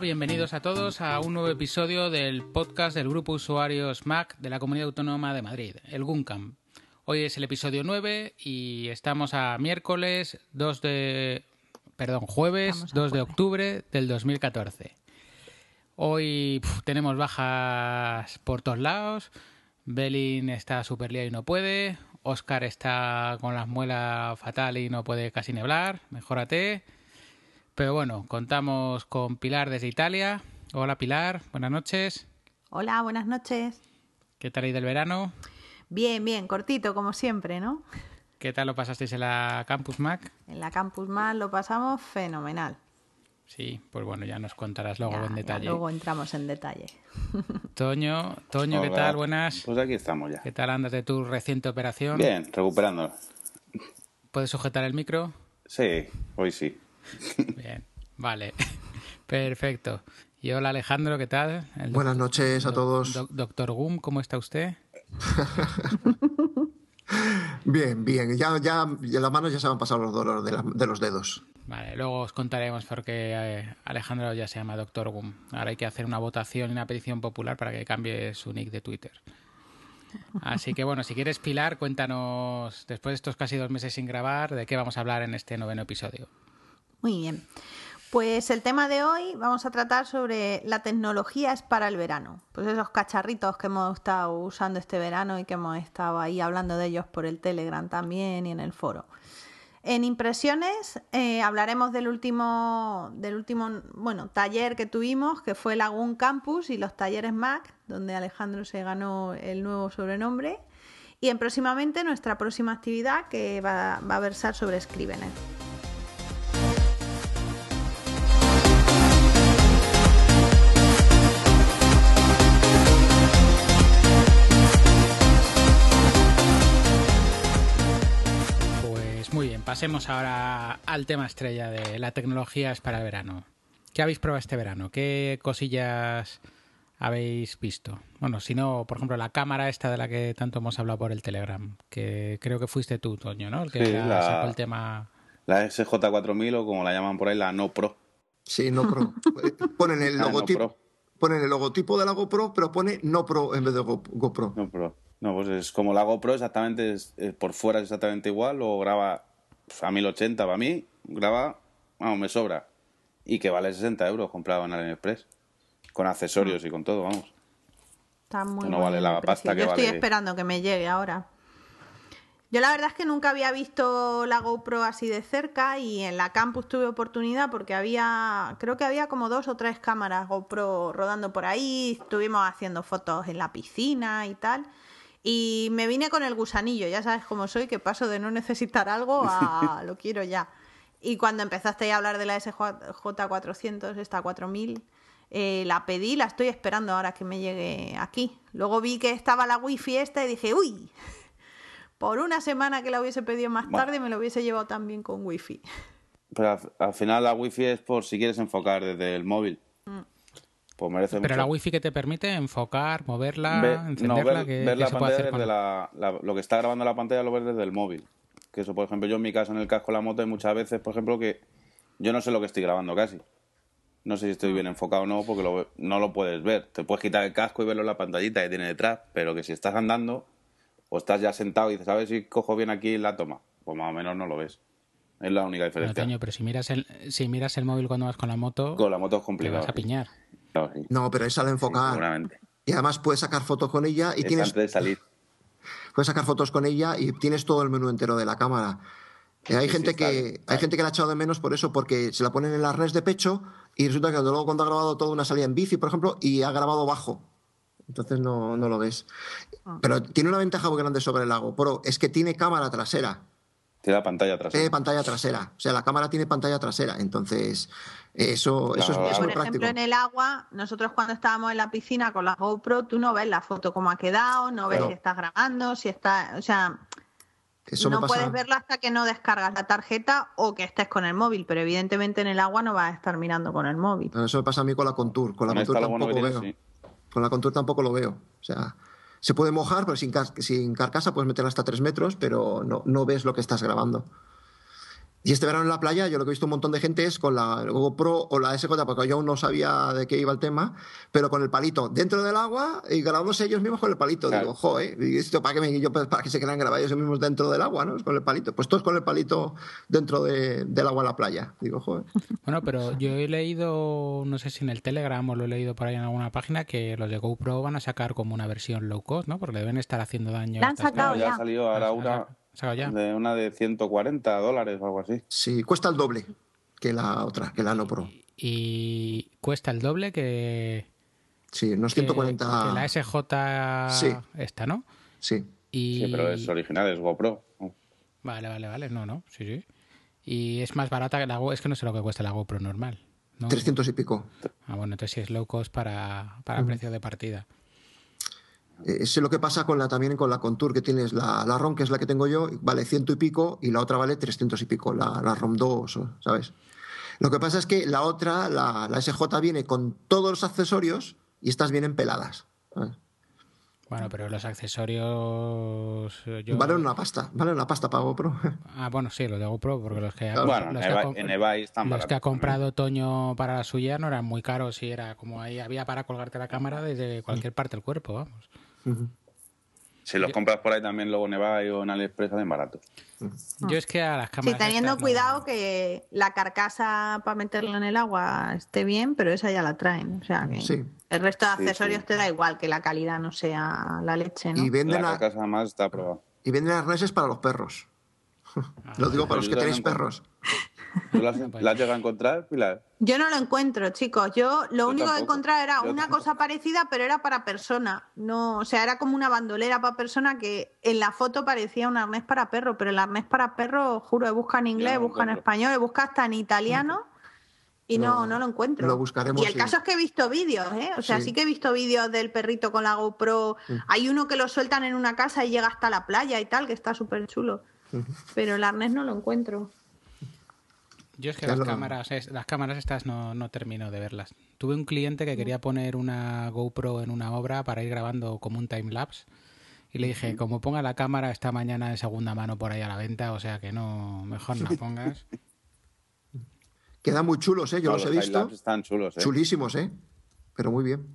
Bienvenidos a todos a un nuevo episodio del podcast del grupo usuarios Mac de la Comunidad Autónoma de Madrid, el GUNCAM. Hoy es el episodio 9 y estamos a miércoles 2 de... Perdón, jueves 2 de octubre del 2014. Hoy tenemos bajas por todos lados. Belin está súper liado y no puede. Oscar está con las muelas fatal y no puede casi ni hablar. Mejórate. Pero bueno, contamos con Pilar desde Italia. Hola Pilar, buenas noches. Hola, buenas noches. ¿Qué tal ahí del verano? Bien, bien, cortito como siempre, ¿no? ¿Qué tal lo pasasteis en la Campus Mac? En la Campus Mac lo pasamos fenomenal. Sí, pues bueno, ya nos contarás luego en detalle. luego entramos en detalle. Toño, Toño, ¿qué tal? Buenas. Pues aquí estamos ya. ¿Qué tal andas de tu reciente operación? Bien, recuperando. ¿Puedes sujetar el micro? Sí, hoy sí. Bien, vale. Perfecto. Y hola Alejandro, ¿qué tal? Buenas noches a todos. doctor Gum, ¿cómo está usted? bien, bien. Ya, ya, las manos ya se han pasado los dolores de, los dedos. Vale, luego os contaremos por qué eh, Alejandro ya se llama Doctor Gum. Ahora hay que hacer una votación y una petición popular para que cambie su nick de Twitter. Así que bueno, si quieres Pilar, cuéntanos, después de estos casi dos meses sin grabar, de qué vamos a hablar en este noveno episodio. Muy bien. Pues el tema de hoy vamos a tratar sobre la tecnología es para el verano. Pues esos cacharritos que hemos estado usando este verano y que hemos estado ahí hablando de ellos por el Telegram también y en el foro. En impresiones eh, hablaremos del último, del último bueno, taller que tuvimos, que fue Lagoon Campus y los talleres Mac, donde Alejandro se ganó el nuevo sobrenombre. Y en próximamente nuestra próxima actividad que va, a versar sobre Scrivener. Pasemos ahora al tema estrella de la tecnología es para el verano. ¿Qué habéis probado este verano? ¿Qué cosillas habéis visto? Bueno, si no, por ejemplo, la cámara esta de la que tanto hemos hablado por el Telegram, que creo que fuiste tú, Toño, ¿no? El que sacó el tema... La SJ4000 o como la llaman por ahí, la No Pro. Sí, No Pro. ponen el logotipo... Ponen el logotipo de la GoPro, pero pone No Pro en vez de GoPro. No Pro. No, pues es como la GoPro exactamente, por fuera es exactamente igual, o graba a 1080 para mí, graba, vamos, me sobra. Y que vale 60 euros comprado en AliExpress. Con accesorios y con todo, vamos. Está muy No vale la pasta que Yo estoy esperando que me llegue ahora. Yo la verdad es que nunca había visto la GoPro así de cerca y en la campus tuve oportunidad porque había, creo que había como dos o tres cámaras GoPro rodando por ahí, estuvimos haciendo fotos en la piscina y tal. Y me vine con el gusanillo, ya sabes cómo soy, que paso de no necesitar algo a lo quiero ya. Y cuando empezaste a hablar de la SJ400, esta 4000, eh, la pedí, la estoy esperando ahora que me llegue aquí. Luego vi que estaba la wifi esta y dije, uy, por una semana que la hubiese pedido más tarde me lo hubiese llevado también con wifi. Pero al, final la wifi es por si quieres enfocar desde el móvil. Pues Pero la wifi que te permite enfocar, moverla, encenderla, ver, la pantalla desde la, lo que está grabando la pantalla lo ves desde el móvil. Que eso, por ejemplo, yo en mi caso en el casco de la moto hay muchas veces, por ejemplo, que yo no sé lo que estoy grabando casi. No sé si estoy bien enfocado o no, porque no lo puedes ver. Te puedes quitar el casco y verlo en la pantallita que tiene detrás, pero que si estás andando o estás ya sentado y dices, a ver si cojo bien aquí la toma, pues más o menos no lo ves. Es la única diferencia. pero si miras el, si miras el móvil cuando vas con la moto, con la moto es complicado. Te vas a piñar. No, pero es al enfocar. y además puedes sacar fotos con ella y tienes. Antes de salir. Puedes sacar fotos con ella y tienes todo el menú entero de la cámara. Eh, hay, gente que, hay gente que la ha echado de menos por eso, porque se la ponen en la res de pecho y resulta que luego cuando ha grabado toda una salida en bici, por ejemplo, y ha grabado bajo. Entonces no, no lo ves. Ah. Pero tiene una ventaja muy grande sobre el lago Pro, es que tiene cámara trasera. Tiene pantalla trasera. Tiene pantalla trasera. O sea, la cámara tiene pantalla trasera. Entonces, eso, eso es, Por ejemplo, en el agua, nosotros cuando estábamos en la piscina con la GoPro, tú no ves la foto cómo ha quedado, no ves si estás grabando, si está. O sea. no puedes verla hasta que no descargas la tarjeta o que estés con el móvil, pero evidentemente en el agua no vas a estar mirando con el móvil. Eso me pasa a mí con la Contour. Con la Contour tampoco lo veo. Con la Contour tampoco lo veo. O sea, se puede mojar, pero sin, sin carcasa puedes meterla hasta 3 metros, pero no, no ves lo que estás grabando. Y este verano en la playa, yo lo que he visto un montón de gente es con la GoPro o la SJ, porque yo aún no sabía de qué iba el tema, pero con el palito dentro del agua y grabándose ellos mismos con el palito. Digo, joder, ¿y esto para qué, yo, para que se quieran grabar ellos mismos dentro del agua, ¿no? Con el palito. Pues todos con el palito dentro del agua en la playa. Digo, joder. Bueno, pero yo he leído, no sé si en el Telegram o lo he leído por ahí en alguna página, que los de GoPro van a sacar como una versión low cost, ¿no? Porque deben estar haciendo daño. La han sacado ya. ha salido ahora una de una de 140 dólares o algo así. Sí, cuesta el doble que la otra, que la No Pro. Y, cuesta el doble que. Sí, unos 140. Que la SJ sí. esta, ¿no? Sí. Sí, pero es original, es GoPro. Vale, vale, vale. No, no, sí, sí. Y es más barata que la GoPro. Es que no sé lo que cuesta la GoPro normal. ¿no? 300 y pico. Ah, bueno, entonces sí es low cost para, para precio de partida. Es lo que pasa con la, también con la Contour, que tienes la, la ROM, que es la que tengo yo, vale ciento y pico, y la otra vale 300 y pico, la, la ROM 2, ¿sabes? Lo que pasa es que la otra, la, la SJ, viene con todos los accesorios y estas vienen peladas. Bueno, pero los accesorios. Eh, valen una pasta, valen una pasta para GoPro. Ah, bueno, sí, los de GoPro, porque los que, bueno, los, que, en eBay están los que ha comprado Toño para la suya no eran muy caros y era como ahí había para colgarte la cámara desde cualquier parte del cuerpo, vamos. Si los compras por ahí también luego en eBay o en AliExpress salen baratos. Yo es que a las cámaras. Sí, teniendo cuidado que la carcasa para meterla en el agua esté bien, pero esa ya la traen. O sea que el resto de accesorios te da igual que la calidad no sea la leche, ¿no? Y venden la carcasa más está probada. Y venden arneses para los perros. Lo digo para los que tenéis perros. ¿Tú las, has llegado a encontrar, Pilar? Yo no lo encuentro, chicos. Yo lo único que encontré era una cosa parecida, pero era para persona. No, o sea, era como una bandolera para persona que en la foto parecía un arnés para perro, pero el arnés para perro, juro, busca en inglés, busca en español, busca hasta en italiano y no, no lo encuentro. Lo buscaremos. Y el caso es que he visto vídeos, ¿eh? O sea, sí. que he visto vídeos del perrito con la GoPro. Hay uno que lo sueltan en una casa y llega hasta la playa y tal, que está súper chulo. Pero el arnés no lo encuentro. Yo es que las cámaras, las cámaras estas no, no termino de verlas. Tuve un cliente que quería poner una GoPro en una obra para ir grabando como un time lapse y le dije, como ponga la cámara esta mañana de segunda mano por ahí a la venta, o sea que no, mejor no la pongas. Quedan muy chulos, ¿eh? Yo los, he visto. Están chulos, ¿eh? Chulísimos, ¿eh? Pero muy bien.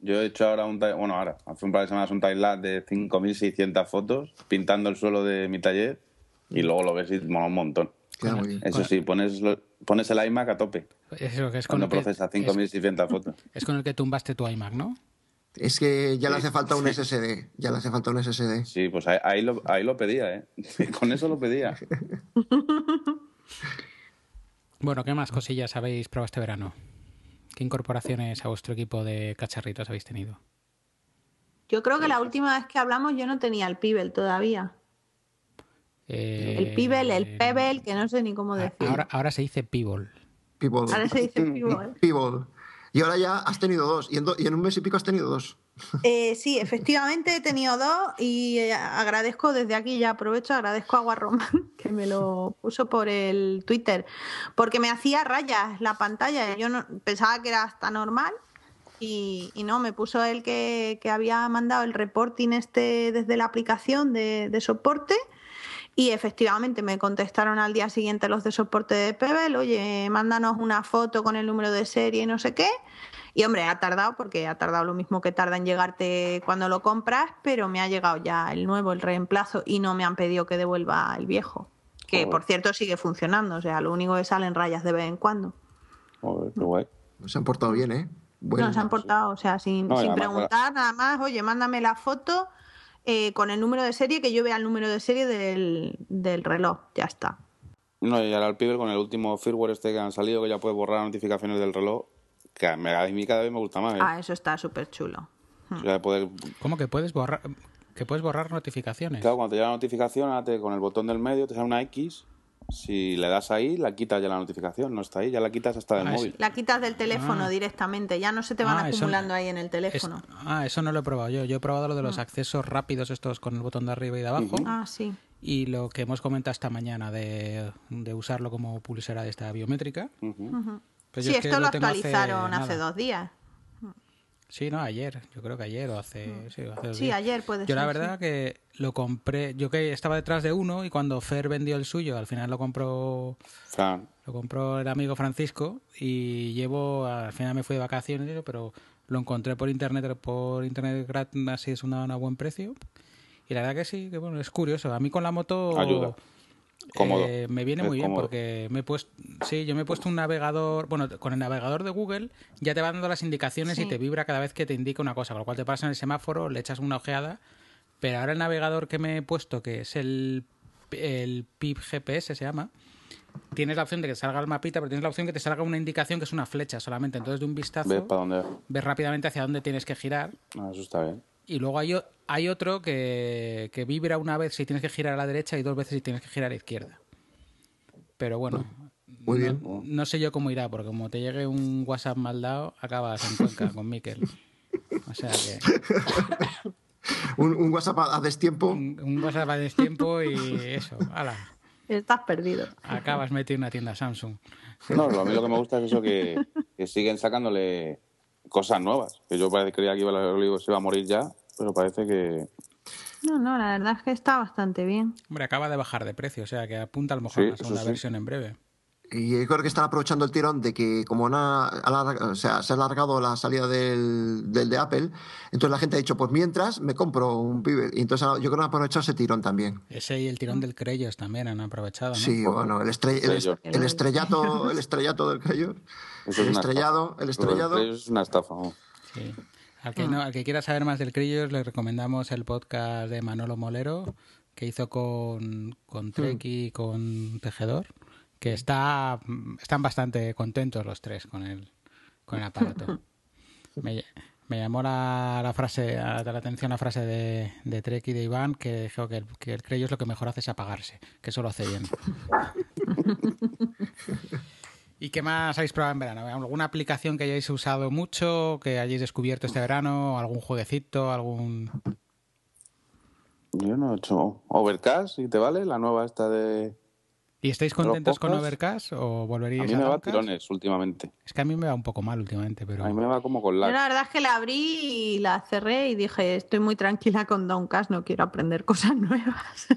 Yo he hecho ahora un, bueno, ahora, hace un par de semanas un time lapse de 5.600 fotos pintando el suelo de mi taller y luego lo ves y mola un montón. Eso sí, pones, pones el iMac a tope. Eso, que es cuando procesa 5.600 fotos. Es con el que tumbaste tu iMac, ¿no? Es que ya le hace falta un SSD. Ya le hace falta un SSD. Sí, pues ahí, lo, ahí lo pedía, ¿eh? con eso lo pedía. bueno, ¿qué más cosillas habéis probado este verano? ¿Qué incorporaciones a vuestro equipo de cacharritos habéis tenido? Yo creo que la última vez que hablamos yo no tenía el Pibel todavía el Pibel, el eh, Pebble, que no sé ni cómo decir. Ahora, ahora se dice Pibol. Ahora se dice Pibol. Y ahora ya has tenido dos. Y en, un mes y pico has tenido dos. Eh, sí, efectivamente he tenido dos y eh, agradezco desde aquí, ya aprovecho, agradezco a Guarroman que me lo puso por el Twitter, porque me hacía rayas la pantalla. Yo no, pensaba que era hasta normal y, no, me puso él que, había mandado el reporting este desde la aplicación de, de soporte y efectivamente me contestaron al día siguiente los de soporte de Pebble, oye, mándanos una foto con el número de serie y no sé qué. Y hombre, ha tardado porque ha tardado lo mismo que tarda en llegarte cuando lo compras, pero me ha llegado ya el nuevo, el reemplazo, y no me han pedido que devuelva el viejo. Que por cierto sigue funcionando, o sea, lo único que salen rayas de vez en cuando. Joder, qué guay. Se han portado bien, ¿eh? Bueno, se han portado, o sea, sin, sin preguntar nada más, oye, mándame la foto eh, con el número de serie, que yo vea el número de serie del, del reloj, ya está. No, y ahora el pibe con el último firmware este que han salido, que ya puede borrar notificaciones del reloj, que a mí cada vez me gusta más. ¿eh? Ah, eso está súper chulo. ¿Cómo que puedes borrar? Que puedes borrar notificaciones. Claro, cuando te llega la notificación, con el botón del medio te sale una X si le das ahí, la quitas ya la notificación, no está ahí, ya la quitas hasta del ah, móvil. La quitas del teléfono ah. directamente, ya no se te van ah, acumulando ahí en el teléfono. ah, eso no lo he probado yo. Yo he probado lo de los accesos rápidos estos con el botón de arriba y de abajo. Ah, sí. Y lo que hemos comentado esta mañana de, usarlo como pulsera de esta biométrica. Pues sí, esto lo actualizaron hace, dos días. Sí, no, ayer, yo creo que ayer o hace... Mm. Sí, ayer puede yo ser. Yo la verdad que lo compré, yo que estaba detrás de uno y cuando Fer vendió el suyo, al final lo compró... Fran. Lo compró el amigo Francisco y llevo, al final me fui de vacaciones, pero lo encontré por internet, por internet así es una, a buen precio. Y la verdad que sí, que bueno, es curioso. A mí con la moto... Ayuda eh, me viene muy bien porque me he puesto, sí, yo me he puesto un navegador, bueno, con el navegador de Google ya te va dando las indicaciones y te vibra cada vez que te indica una cosa, con lo cual te pasa en el semáforo, le echas una ojeada, pero ahora el navegador que me he puesto, que es el, el PIP GPS se llama, tienes la opción de que salga el mapita, pero tienes la opción que te salga una indicación que es una flecha solamente, entonces de un vistazo ves, para dónde? ves rápidamente hacia dónde tienes que girar. Ah, eso está bien. Y luego hay, hay otro que, que, vibra una vez si tienes que girar a la derecha y dos veces si tienes que girar a la izquierda. Pero bueno, Muy bien. No, sé yo cómo irá, porque como te llegue un WhatsApp mal dado, acabas en Cuenca con Miquel. O sea que... un, WhatsApp a destiempo. Un, un, WhatsApp a destiempo y eso, ala. Estás perdido. Acabas metido en una tienda Samsung. No, a mí lo que me gusta es eso que, que siguen sacándole cosas nuevas. Que yo parece, creía que iba a, se iba a morir ya, pero parece que... No, no, la verdad es que está bastante bien. Hombre, acaba de bajar de precio, o sea que apunta a lo mejor a la segunda versión en breve. Y yo creo que están aprovechando el tirón de que como o sea, se ha alargado la salida del, del, de Apple, entonces la gente ha dicho, pues mientras me compro un pibe. Y entonces yo creo que han aprovechado ese tirón también. Ese y el tirón del Creyos también han aprovechado, ¿no? Sí, bueno, el, el, estrellato, el estrellato del Creyos. El estrellado, el estrellado. es una estafa. Sí. Al que, no, al que quiera saber más del Creyos, le recomendamos el podcast de Manolo Molero, que hizo con, con Trek y con Tejedor que está, están bastante contentos los tres con el, con el aparato. Me, llamó la, la frase, la, la atención la frase de, de Trek y de Iván que dijo que el, que el Creyos lo que mejor hace es apagarse, que eso lo hace bien. ¿Y qué más habéis probado en verano? ¿Alguna aplicación que hayáis usado mucho, que hayáis descubierto este verano? ¿Algún jueguecito? ¿Algún...? Yo no he hecho Overcast, ¿y te vale? La nueva esta de ¿Y estáis contentos con Overcast o volveríais a A mí me va tirones últimamente. Es que a mí me va un poco mal últimamente, pero... A mí me va como con la... la verdad es que la abrí y la cerré y dije, estoy muy tranquila con Downcast, no quiero aprender cosas nuevas.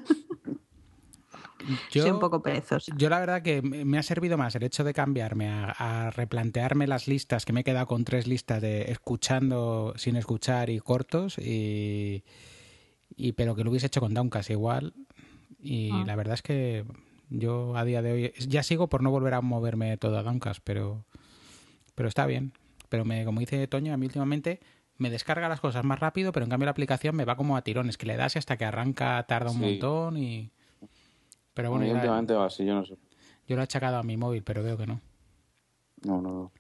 Yo, Soy un poco perezosa. Yo la verdad que me ha servido más el hecho de cambiarme a, replantearme las listas, que me he quedado con tres listas de escuchando, sin escuchar y cortos, y, y pero que lo hubiese hecho con Downcast igual. Y ah. la verdad es que yo a día de hoy ya sigo por no volver a moverme todo a Downcast, pero, pero está bien. Pero me, como dice Toño, a mí últimamente me descarga las cosas más rápido, pero en cambio la aplicación me va como a tirones, que le das y hasta que arranca tarda un montón y... Pero bueno, últimamente va así, yo no sé. Yo lo he achacado a mi móvil, pero veo que no. No, no, no.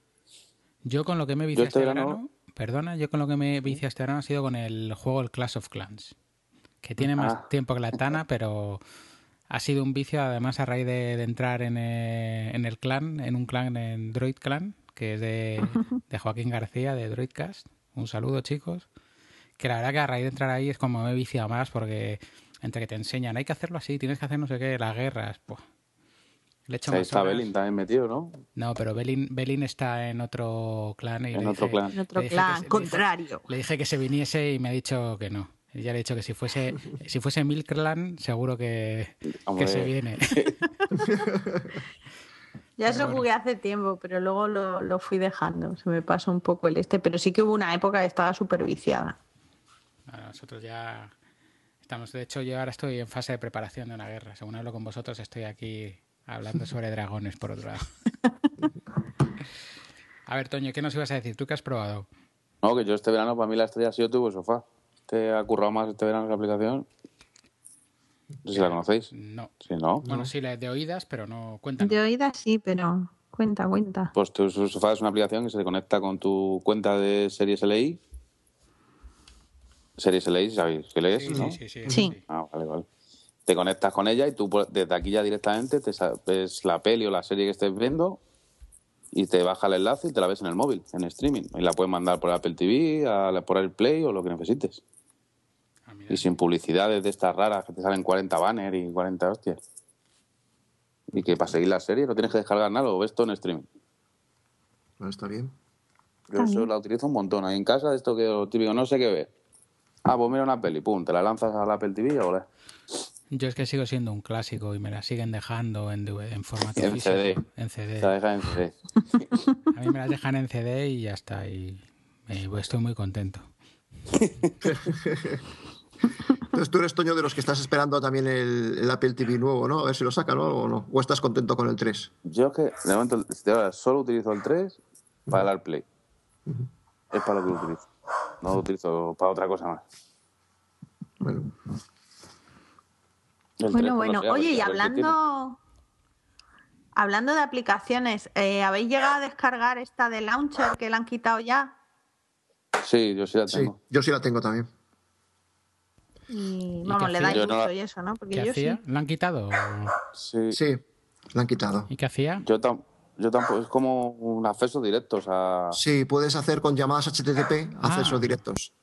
Yo con lo que me vicia este, este verano, perdona, yo con lo que me vicia este verano ha sido con el juego el Clash of Clans, que tiene más ah. tiempo que la Tana, pero ha sido un vicio además a raíz de, entrar en, eh, en, el clan, en un clan, en Droid Clan, que es de, de, Joaquín García, de Droidcast. Un saludo, chicos. Que la verdad que a raíz de entrar ahí es como me he viciado más porque entre que te enseñan, hay que hacerlo así, tienes que hacer no sé qué, las guerras, pues... Le está Belin también metido, ¿no? No, pero Belin, Belin está en otro clan. Y en otro clan. En otro clan, contrario. le dije que se viniese y me ha dicho que no. Ya le he dicho que si fuese, si fuese Milkland, seguro que, que se viene. ya eso jugué hace tiempo, pero luego lo, lo, fui dejando. Se me pasó un poco el este, pero sí que hubo una época que estaba súper viciada. nosotros ya estamos, de hecho, yo ahora estoy en fase de preparación de una guerra. Según hablo con vosotros, estoy aquí hablando sobre dragones, por otro lado. A ver, Toño, ¿qué nos ibas a decir? ¿Tú qué has probado? No, que yo este verano para mí la estrella ha sido tu sofá. ¿Te ha currado más este verano la aplicación? No sé si la conocéis. No. Sí, ¿no? Bueno, sí, la de oídas, pero no cuenta. De oídas sí, pero cuenta, cuenta. Pues tu sofá es una aplicación que se conecta con tu cuenta de series LI. Series LI, ¿sabéis qué lees? Sí, ¿no? sí, sí, sí. Ah, vale, vale. Te conectas con ella y tú desde aquí ya directamente te ves la peli o la serie que estés viendo y te baja el enlace y te la ves en el móvil, en streaming. Y la puedes mandar por Apple TV, a, por el Play o lo que necesites. Y sin publicidades de estas raras que te salen 40 banners y 40 hostias. Y que para seguir la serie no tienes que descargar nada, o ves todo en streaming. está bien. Yo eso la utilizo un montón. Ahí en casa, esto que lo típico, no sé qué ver. Ah, pues mira una peli, pum, te la lanzas a la Apple TV y ole. Yo es que sigo siendo un clásico y me la siguen dejando en, en formato en CD. En CD. La dejan en CD. a mí me las dejan en CD y ya está. Y estoy muy contento. Entonces tú eres Toño de los que estás esperando también el, Apple TV nuevo, ¿no? A ver si lo sacan o no. ¿O estás contento con el 3? Yo que de momento solo utilizo el 3 para el AirPlay. Es para lo que lo utilizo. No lo utilizo para otra cosa más. Bueno. bueno, bueno. Oye, y hablando... Hablando de aplicaciones, eh, ¿habéis llegado a descargar esta de Launcher que la han quitado ya? Sí, yo sí la tengo. yo sí la tengo también. Y vamos, le da uso y eso, ¿no? Porque ¿Qué yo hacía? Sí. ¿Lo han quitado? Sí. Sí, lo han quitado. ¿Y qué hacía? Yo, yo tampoco, es como un acceso directo, o sea... Sí, puedes hacer con llamadas HTTP ah. accesos directos.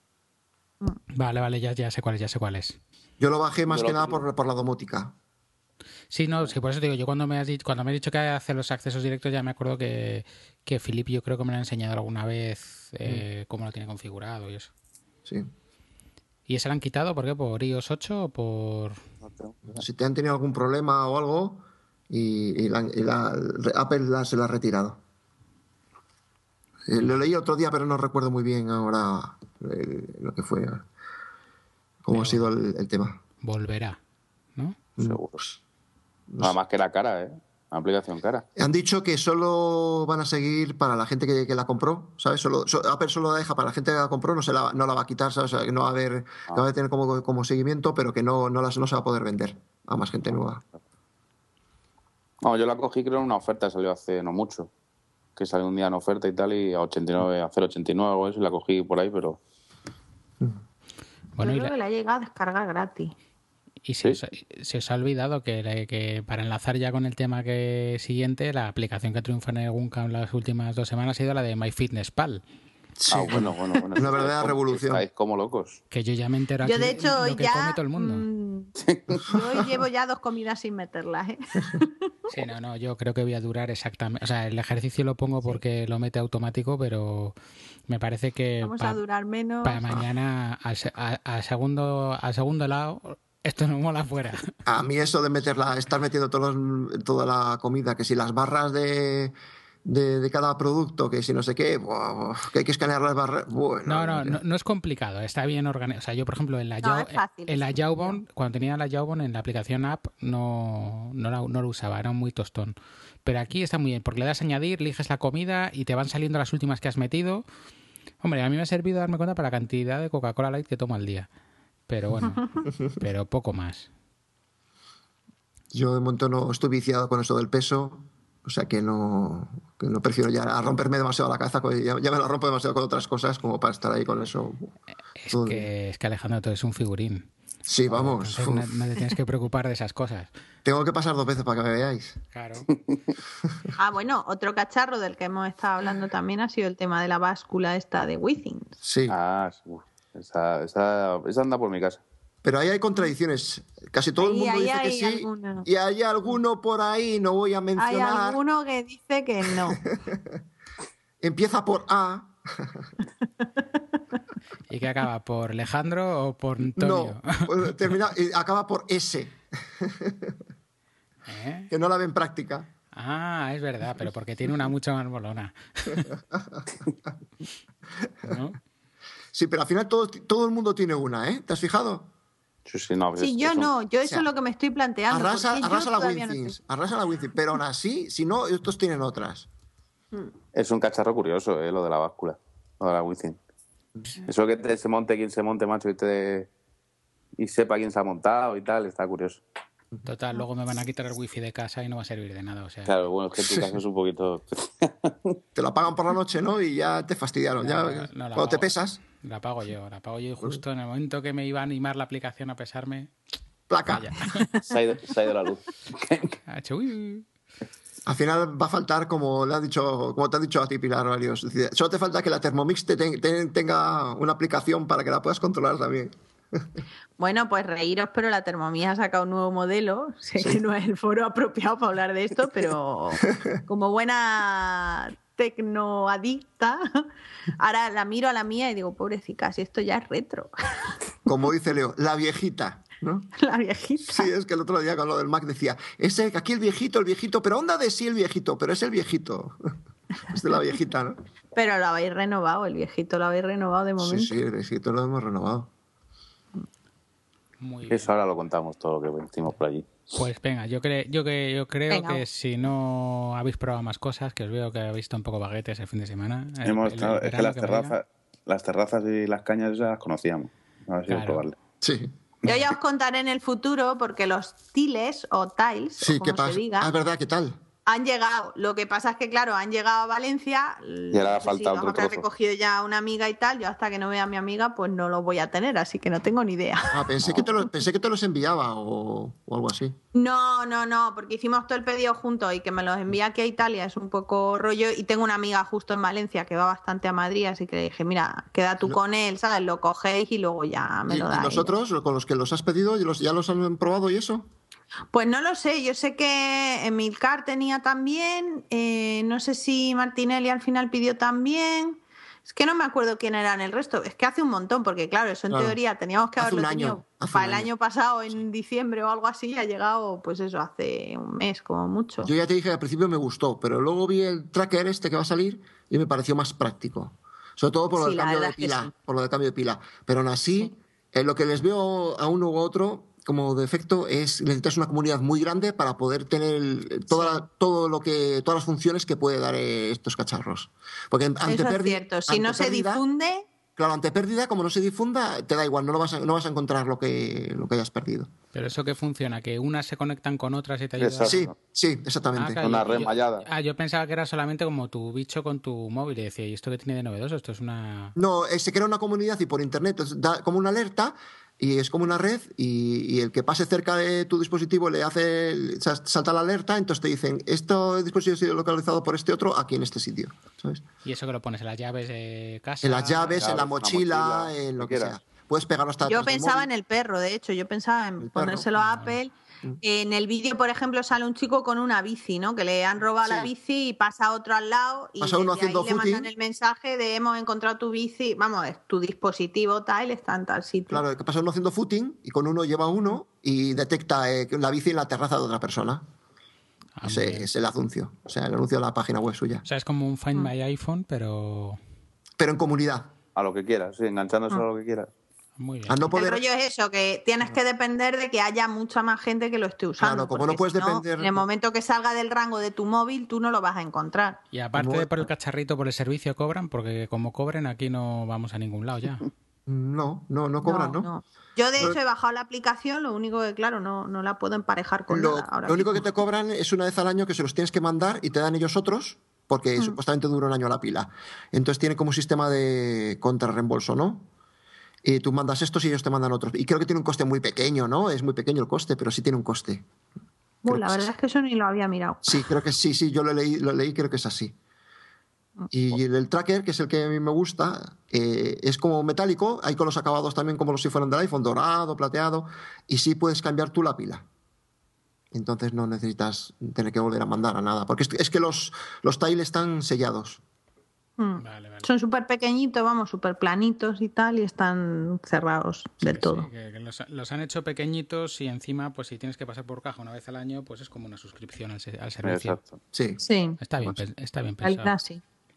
Vale, vale, ya, ya sé cuál es, ya sé cuál es. Yo lo bajé más que nada por, por la domótica. Sí, no, sí, por eso te digo, yo cuando me has dicho, cuando me has dicho que hace los accesos directos ya me acuerdo que, que Filip yo creo que me lo ha enseñado alguna vez eh, mm. cómo lo tiene configurado y eso. Sí. ¿Y ese lo han quitado? ¿Por qué? ¿Por iOS 8 o por...? Si te han tenido algún problema o algo y, Apple se lo ha retirado. Eh, lo leí otro día, pero no recuerdo muy bien ahora eh, lo que fue, cómo ha sido el, tema. Volverá, ¿no? Seguro. Nada más que la cara, ¿eh? Aplicación cara. Han dicho que solo van a seguir para la gente que, la compró, ¿sabes? Solo, Apple solo la deja para la gente que la compró, no, se la, no la va a quitar, ¿sabes? que no va a haber, va a tener como, como seguimiento, pero que no, no, las, no se va a poder vender a más gente nueva. No, yo la cogí creo en una oferta, salió hace no mucho. Que salió un día en oferta y tal, y a 89, a 0,89 o eso, y la cogí por ahí, pero... Bueno, yo creo que la ha llegado a descargar gratis. Y se, os, ha olvidado que, que, para enlazar ya con el tema que siguiente, la aplicación que triunfa en el Guncam las últimas dos semanas ha sido la de MyFitnessPal. Sí. Ah, bueno, bueno, bueno. Una verdadera revolución. Estáis como locos. Que yo ya me entero Yo, de hecho, lo que ya. Come todo el mundo. Mm, yo llevo ya dos comidas sin meterlas, ¿eh? Sí, no, no. Yo creo que voy a durar exactamente. O sea, el ejercicio lo pongo porque lo mete automático, pero me parece que. Vamos a durar menos. Para mañana, al, segundo, al segundo lado, esto no mola fuera. A mí eso de meterla, estar metiendo toda la comida, que si las barras de, de, cada producto, que si no sé qué, que hay que escanear las barras. no, no, no, es complicado, está bien organizado. O sea, yo, por ejemplo, en la, en la cuando tenía la Jawbone en la aplicación app, no, no, no lo usaba, era muy tostón. Pero aquí está muy bien, porque le das a añadir, eliges la comida y te van saliendo las últimas que has metido. Hombre, a mí me ha servido darme cuenta para la cantidad de Coca-Cola Light que tomo al día. Pero bueno, pero poco más. Yo de momento no estoy viciado con eso del peso, o sea que no, no prefiero ya romperme demasiado la cabeza, ya, me la rompo demasiado con otras cosas como para estar ahí con eso. Es, que, es que Alejandro, todo es un figurín. Sí, vamos. No, no, te tienes que preocupar de esas cosas. Tengo que pasar dos veces para que me veáis. Claro. ah, bueno, otro cacharro del que hemos estado hablando también ha sido el tema de la báscula esta de Withings. Sí. Ah, esa, esa, esa anda por mi casa. Pero ahí hay contradicciones. Casi todo el mundo dice que sí. Y hay alguno por ahí, no voy a mencionar. Hay alguno que dice que no. Empieza por A. ¿Y qué acaba? ¿Por Alejandro o por Antonio? No, pues termina, acaba por S. ¿Eh? Que no la ven práctica. Ah, es verdad, pero porque tiene una mucho más bolona. ¿No? Sí, pero al final todo, todo el mundo tiene una, ¿eh? ¿Te has fijado? Sí, sí, no, sí yo no, yo eso es lo que me estoy planteando. Arrasa, arrasa la Winthings, arrasa la Winthings, pero aún así, si no, estos tienen otras. Hmm. Es un cacharro curioso, ¿eh? lo de la báscula, lo de la Winthings. Eso que te, se monte quien se monte, macho, y, te, y sepa quién se ha montado y tal, está curioso. Total, luego me van a quitar el wifi de casa y no va a servir de nada. O sea... Claro, bueno, es que tu casa es un poquito. te lo apagan por la noche, ¿no? Y ya te fastidiaron. ya, cuando te pesas. La pago yo, la pago yo y justo en el momento que me iba a animar la aplicación a pesarme. ¡Placa! Se ha, ido, la luz. Al final va a faltar, como le ha dicho, como te ha dicho a ti, Pilar, varios. Solo te falta que la Thermomix tenga una aplicación para que la puedas controlar también. Bueno, pues reíros, pero la Thermomix ha sacado un nuevo modelo. Sé que no es el foro apropiado para hablar de esto, pero como buena tecnoadicta, ahora la miro a la mía y digo, pobrecita, si esto ya es retro. Como dice Leo, la viejita. ¿no? La viejita. Sí, es que el otro día con lo del Mac decía, ese, aquí el viejito, el viejito, pero onda de sí el viejito, pero es el viejito. es de la viejita, ¿no? Pero lo habéis renovado, el viejito lo habéis renovado de momento. Sí, sí, el viejito lo hemos renovado. Muy Eso ahora lo contamos todo lo que hicimos por allí. Pues venga, yo, creo yo, que, yo creo que si no habéis probado más cosas, que os veo que habéis visto un poco baguetes el fin de semana. Hemos es que las terrazas, las terrazas y las cañas ya las conocíamos. A ver si probarle. Sí. Yo ya os contaré en el futuro porque los tiles o tiles, sí, como pasa? se diga, ah, verdad, ¿qué tal? Han llegado. Lo que pasa es que, claro, han llegado a Valencia. Y ahora falta si otro recogido ya una amiga y tal. Yo hasta que no vea a mi amiga, pues no los voy a tener, así que no tengo ni idea. Ah, pensé que te, pensé que te los enviaba o, algo así. No, no, no, porque hicimos todo el pedido juntos y que me los envía aquí a Italia es un poco rollo. Y tengo una amiga justo en Valencia que va bastante a Madrid, así que le dije, mira, queda tú con él, ¿sabes? Lo cogéis y luego ya me lo dais. ¿Y nosotros, con los que los has pedido, ya los han probado y eso? Pues no lo sé, yo sé que Emilcar tenía también, eh, no sé si Martinelli al final pidió también. Es que no me acuerdo quién eran el resto. Es que hace un montón, porque claro, eso en teoría teníamos que haberlo tenido para el año. pasado, en diciembre o algo así, ha llegado, pues eso, hace un mes como mucho. Yo ya te dije que al principio me gustó, pero luego vi el tracker este que va a salir y me pareció más práctico. Sobre todo por lo del cambio de pila, por lo del cambio de pila. Pero aún así, en lo que les veo a uno u otro como defecto es necesitas una comunidad muy grande para poder tener toda, todo lo que todas las funciones que puede dar eh, estos cacharros. Porque ante Eso es cierto. Si no se difunde, claro, ante pérdida, como no se difunda, te da igual, no lo vas a, no vas a encontrar lo que lo que hayas perdido. Pero eso que funciona, que unas se conectan con otras y te ayudan. Sí, sí, exactamente. Ah, una remallada. ah, yo pensaba que era solamente como tu bicho con tu móvil y decía, ¿y esto qué tiene de novedoso? Esto es una. No, eh, se crea una comunidad y por internet da como una alerta y es como una red y, el que pase cerca de tu dispositivo le hace salta la alerta, entonces te dicen, este dispositivo ha sido localizado por este otro aquí en este sitio. ¿sabes? Y eso que lo pones en las llaves de casa. En las llaves, en la mochila, en lo que sea. Puedes pegarlo hasta Yo pensaba en el perro, de hecho, yo pensaba en ponérselo a Apple en el vídeo, por ejemplo, sale un chico con una bici, ¿no? Que le han robado la bici y pasa otro al lado y pasa uno haciendo ahí le mandan el mensaje de hemos encontrado tu bici, vamos, tu dispositivo tal, está en tal sitio. Claro, que pasa uno haciendo footing y con uno lleva uno y detecta eh, la bici en la terraza de otra persona. Ah, Ese es el anuncio, o sea, el anuncio de la página web suya. O sea, es como un Find mm. My iPhone, pero... Pero en comunidad. A lo que quieras, sí, enganchándose a lo que quieras. Muy bien. El rollo es eso, que tienes que depender de que haya mucha más gente que lo esté usando. Claro, como no puedes depender. En el momento que salga del rango de tu móvil, tú no lo vas a encontrar. Y aparte de por el cacharrito, por el servicio cobran, porque como cobren, aquí no vamos a ningún lado ya. No, no, no cobran, ¿no? Yo de hecho he bajado la aplicación, lo único que claro, no, no la puedo emparejar con lo, nada. lo único que te cobran es una vez al año que se los tienes que mandar y te dan ellos otros, porque mm. supuestamente dura un año la pila. Entonces tiene como un sistema de contrarreembolso, ¿no? Y tú mandas estos y ellos te mandan otros. Y creo que tiene un coste muy pequeño, ¿no? Es muy pequeño el coste, pero sí tiene un coste. la verdad es que eso ni lo había mirado. Sí, creo que sí, sí, yo lo leí, lo leí creo que es así. Y el, tracker, que es el que a mí me gusta, eh, es como metálico, hay con los acabados también como si fueran del iPhone, dorado, plateado, y sí puedes cambiar tú la pila. Entonces no necesitas tener que volver a mandar a nada, porque es, que los, los tiles están sellados. Mm. Son súper pequeñitos, vamos, súper planitos y tal, y están cerrados del todo. los, han hecho pequeñitos y encima, pues si tienes que pasar por caja una vez al año, pues es como una suscripción al, servicio. Sí. sí. Está bien, está bien pensado.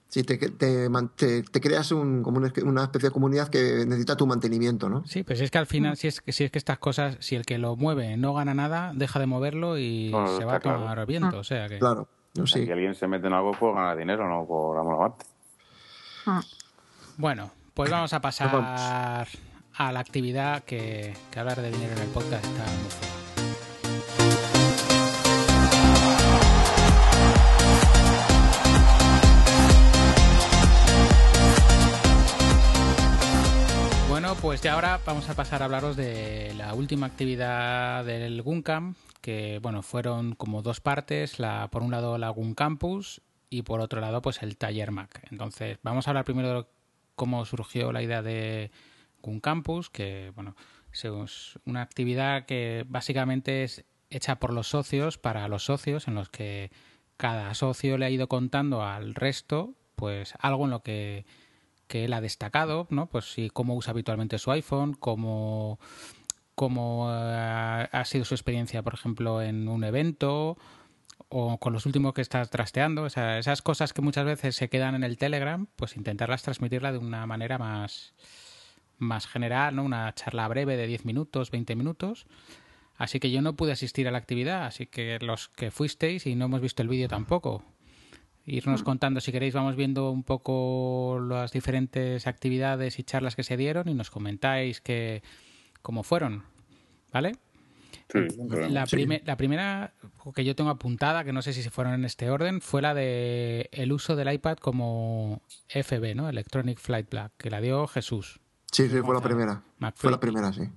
Sí, te, te, creas un, como una especie de comunidad que necesita tu mantenimiento, ¿no? Sí, pues es que al final, si es, si es que estas cosas, si el que lo mueve no gana nada, deja de moverlo y se va a tomar viento. O sea que... Claro. Si alguien se mete en algo, pues ganar dinero, no por amor Bueno, pues vamos a pasar a la actividad que, hablar de dinero en el podcast está muy fuerte. Bueno, pues ya ahora vamos a pasar a hablaros de la última actividad del Guncamp, que bueno, fueron como dos partes, la, por un lado la Gun Campus y por otro lado pues el taller Mac. Entonces vamos a hablar primero de cómo surgió la idea de un campus, que bueno, es una actividad que básicamente es hecha por los socios para los socios en los que cada socio le ha ido contando al resto, pues algo en lo que, que él ha destacado, ¿no? Pues sí, cómo usa habitualmente su iPhone, cómo, cómo eh, ha sido su experiencia, por ejemplo, en un evento o con los últimos que estás trasteando. O sea, esas cosas que muchas veces se quedan en el Telegram, pues intentarlas transmitirla de una manera más, más general, ¿no? Una charla breve de 10 minutos, 20 minutos. Así que yo no pude asistir a la actividad, así que los que fuisteis y no hemos visto el vídeo tampoco, irnos contando, si queréis, vamos viendo un poco las diferentes actividades y charlas que se dieron y nos comentáis que cómo fueron, ¿vale? la, la, primera que yo tengo apuntada, que no sé si se fueron en este orden, fue la de el uso del iPad como FB, ¿no? Electronic Flight Black, que la dio Jesús. Sí, sí, fue la primera. Fue la primera, sí.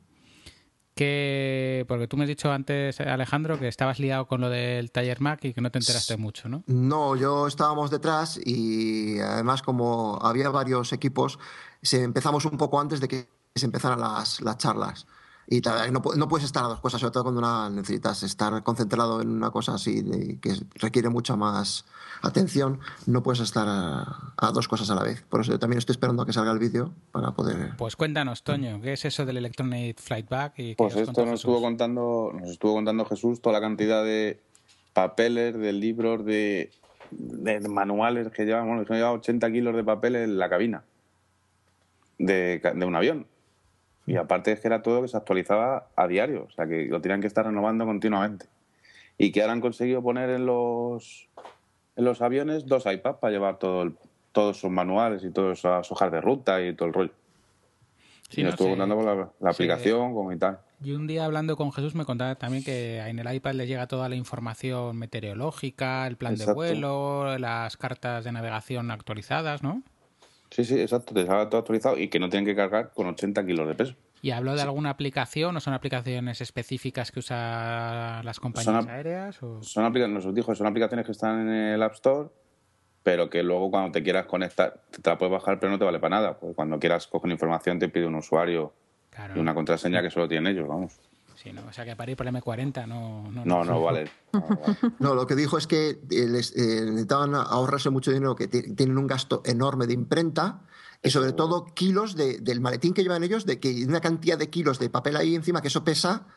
Que, porque tú me has dicho antes, Alejandro, que estabas liado con lo del taller Mac y que no te enteraste mucho, ¿no? No, yo estábamos detrás y además como había varios equipos, se empezamos un poco antes de que se empezaran las, las charlas. Y no, no, puedes estar a dos cosas, sobre todo cuando una, necesitas estar concentrado en una cosa así que requiere mucha más atención, no puedes estar a, dos cosas a la vez. Por eso yo también estoy esperando a que salga el vídeo para poder... Pues cuéntanos, Toño, ¿qué es eso del Electronic Flight Back? Y pues esto nos estuvo, contando, nos estuvo contando Jesús toda la cantidad de papeles, de libros, de, manuales que llevamos, que llevaba 80 kilos de papeles en la cabina de, de un avión y aparte es que era todo que se actualizaba a diario, o sea que lo tenían que estar renovando continuamente. Y que ahora han conseguido poner en los, en los aviones dos iPads para llevar todo todos sus manuales y todas esas hojas de ruta y todo el rollo. Sí, y nos estuvo contando con la, aplicación como y tal. Y un día hablando con Jesús me contaba también que en el iPad le llega toda la información meteorológica, el plan de vuelo, las cartas de navegación actualizadas, ¿no? Sí, sí, exacto, te sale todo actualizado y que no tienen que cargar con 80 kilos de peso. ¿Y habló de alguna aplicación o son aplicaciones específicas que usan las compañías aéreas? O? Son aplicaciones, nos dijo, son aplicaciones que están en el App Store, pero que luego cuando te quieras conectar, te la puedes bajar, pero no te vale para nada. Porque cuando quieras coger información te pide un usuario y una contraseña que solo tienen ellos, vamos. Sí, no, o sea que para ir por el M40 no... No, no, no, vale. no, lo que dijo es que eh, les, eh, necesitaban ahorrarse mucho dinero, que tienen un gasto enorme de imprenta y sobre todo kilos del maletín que llevan ellos, de que una cantidad de kilos de papel ahí encima, que eso pesa,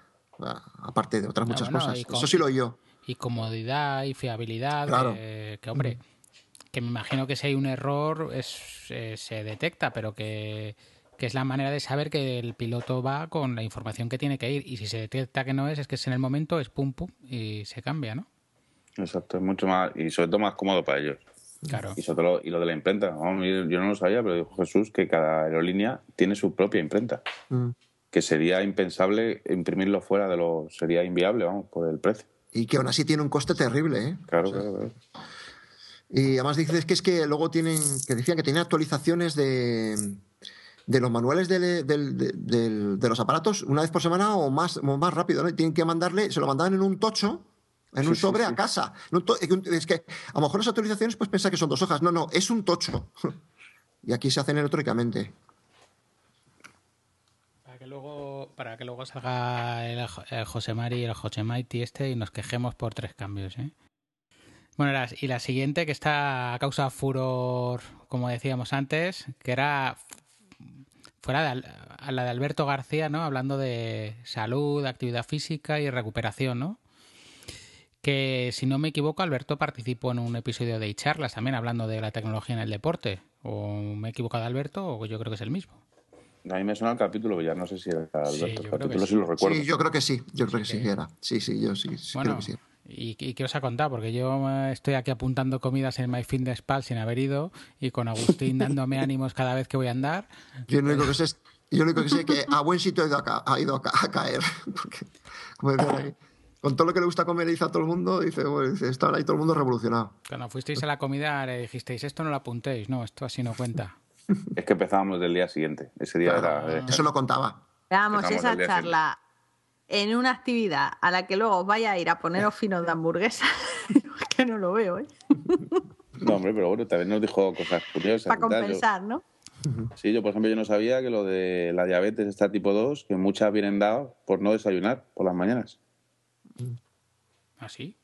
aparte de otras muchas cosas. eso sí lo yo. Y comodidad y fiabilidad, claro. que, hombre, que me imagino que si hay un error es, eh, se detecta, pero que que es la manera de saber que el piloto va con la información que tiene que ir y si se detecta que no es, es que es en el momento, es pum pum y se cambia, ¿no? Exacto, es mucho más y sobre todo más cómodo para ellos. Claro. Y, sobre todo, y lo de la imprenta, yo no lo sabía, pero dijo Jesús que cada aerolínea tiene su propia imprenta. Mm. Que sería impensable imprimirlo fuera de lo. sería inviable, vamos, por el precio. Y que aún así tiene un coste terrible, ¿eh? Claro, claro, claro. Y además dices que es que luego tienen. que decían que tienen actualizaciones de de los manuales de, los aparatos una vez por semana o más, más rápido, ¿no? tienen que mandarle, se lo mandaban en un tocho, en un sobre a casa. Es que a lo mejor las autorizaciones pues piensa que son dos hojas. No, no, es un tocho. y aquí se hacen electrónicamente. Para que luego, para que luego salga el, José Mari y el José Maiti este y nos quejemos por tres cambios, ¿eh? Bueno, y la siguiente que está a causa furor, como decíamos antes, que era fuera de, a la de Alberto García, ¿no? Hablando de salud, actividad física y recuperación, ¿no? Que si no me equivoco, Alberto participó en un episodio de charlas también hablando de la tecnología en el deporte. ¿O me he equivocado, Alberto? O yo creo que es el mismo. A mí me suena el capítulo, ya no sé si era Alberto. el capítulo sí. lo recuerdo. Sí, yo creo que sí, yo creo que sí, era. Sí, sí, yo sí, creo que sí. ¿Y, qué os ha contado? Porque yo estoy aquí apuntando comidas en MyFitnessPal sin haber ido y con Agustín dándome ánimos cada vez que voy a andar. Yo lo único que sé es, yo lo único que, sé que a buen sitio ha ido a, ha ido a, caer. Porque, como con todo lo que le gusta comer, dice a todo el mundo, dice, bueno, dice, está ahí todo el mundo revolucionado. Cuando fuisteis a la comida le dijisteis, esto no lo apuntéis, no, esto así no cuenta. Es que empezábamos del día siguiente. Ese día era. Eh, Eso lo contaba. Vamos, esa charla en una actividad a la que luego vaya a ir a poneros finos de hamburguesa, es que no lo veo, ¿eh? No, hombre, pero bueno, también nos dijo cosas curiosas. Para compensar, ¿no? Sí, yo por ejemplo yo no sabía que lo de la diabetes está tipo 2, que muchas vienen dadas por no desayunar por las mañanas. ¿Ah, sí?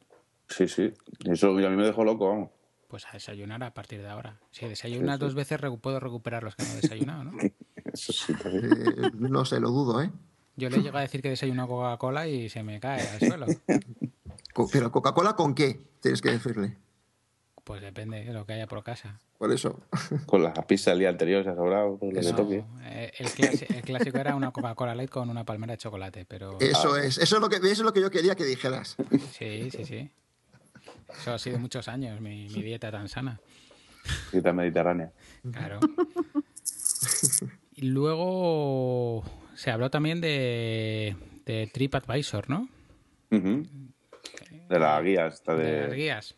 Sí, sí. Eso a mí me dejó loco, vamos. Pues a desayunar a partir de ahora. Si desayunas dos veces, puedo recuperar los que no he desayunado, ¿no? Eso sí, eh, no sé, lo dudo, ¿eh? Yo le llego a decir que desayuno Coca-Cola y se me cae al suelo. ¿Pero Coca-Cola con qué? Tienes que decirle. Pues depende de lo que haya por casa. Por eso. Con la pizza del día anterior se ha sobrado. Eh, el, clásico, era una Coca-Cola Light con una palmera de chocolate, pero... Eso es, eso es, lo que, eso es lo que yo quería que dijeras. Sí, sí, sí. Eso ha sido muchos años, mi, dieta tan sana. Dieta mediterránea. Claro. Y luego se habló también de, de TripAdvisor, ¿no? De las guías. De... de las guías.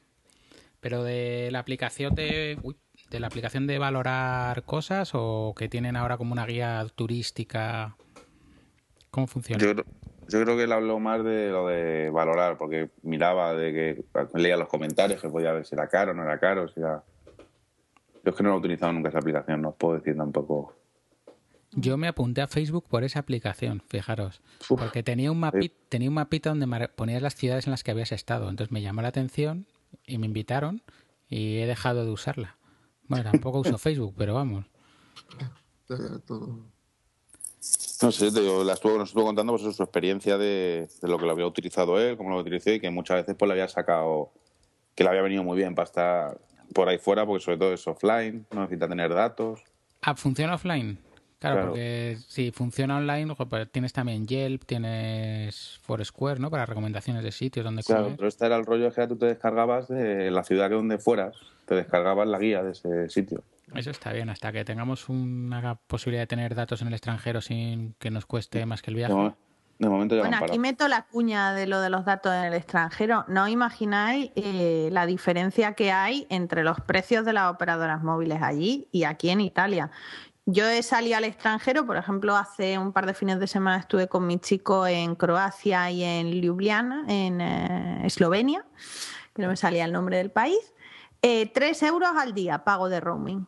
Pero de la aplicación de, de la aplicación de valorar cosas o que tienen ahora como una guía turística. ¿Cómo funciona? Yo, creo que él habló más de lo de valorar, porque miraba de que leía los comentarios que podía ver si era caro o no era caro, si era... Yo es que no lo he utilizado nunca esa aplicación, no os puedo decir tampoco. Yo me apunté a Facebook por esa aplicación, fijaros, porque tenía un mapita, tenía un mapita donde ponías las ciudades en las que habías estado, entonces me llamó la atención y me invitaron y he dejado de usarla. Bueno, tampoco uso Facebook, pero vamos. No sé, te la estuvo, nos estuvo contando pues, su experiencia de, lo que lo había utilizado él, cómo lo utilizó y que muchas veces pues le había sacado, que le había venido muy bien para estar por ahí fuera, porque sobre todo es offline, no necesita tener datos. Ah, ¿funciona offline? Claro, porque si funciona online, pues tienes también Yelp, tienes Foursquare, ¿no? Para recomendaciones de sitios donde Claro, pero este era el rollo que tú te descargabas de la ciudad que donde fueras, te descargabas la guía de ese sitio. Eso está bien, hasta que tengamos una posibilidad de tener datos en el extranjero sin que nos cueste más que el viaje. De momento ya bueno, aquí meto la cuña de lo de los datos en el extranjero. No imagináis eh, la diferencia que hay entre los precios de las operadoras móviles allí y aquí en Italia. Yo he salido al extranjero, por ejemplo, hace un par de fines de semana estuve con mi chico en Croacia y en Ljubljana, en eh, Eslovenia, que no me salía el nombre del país. Eh, tres euros al día pago de roaming.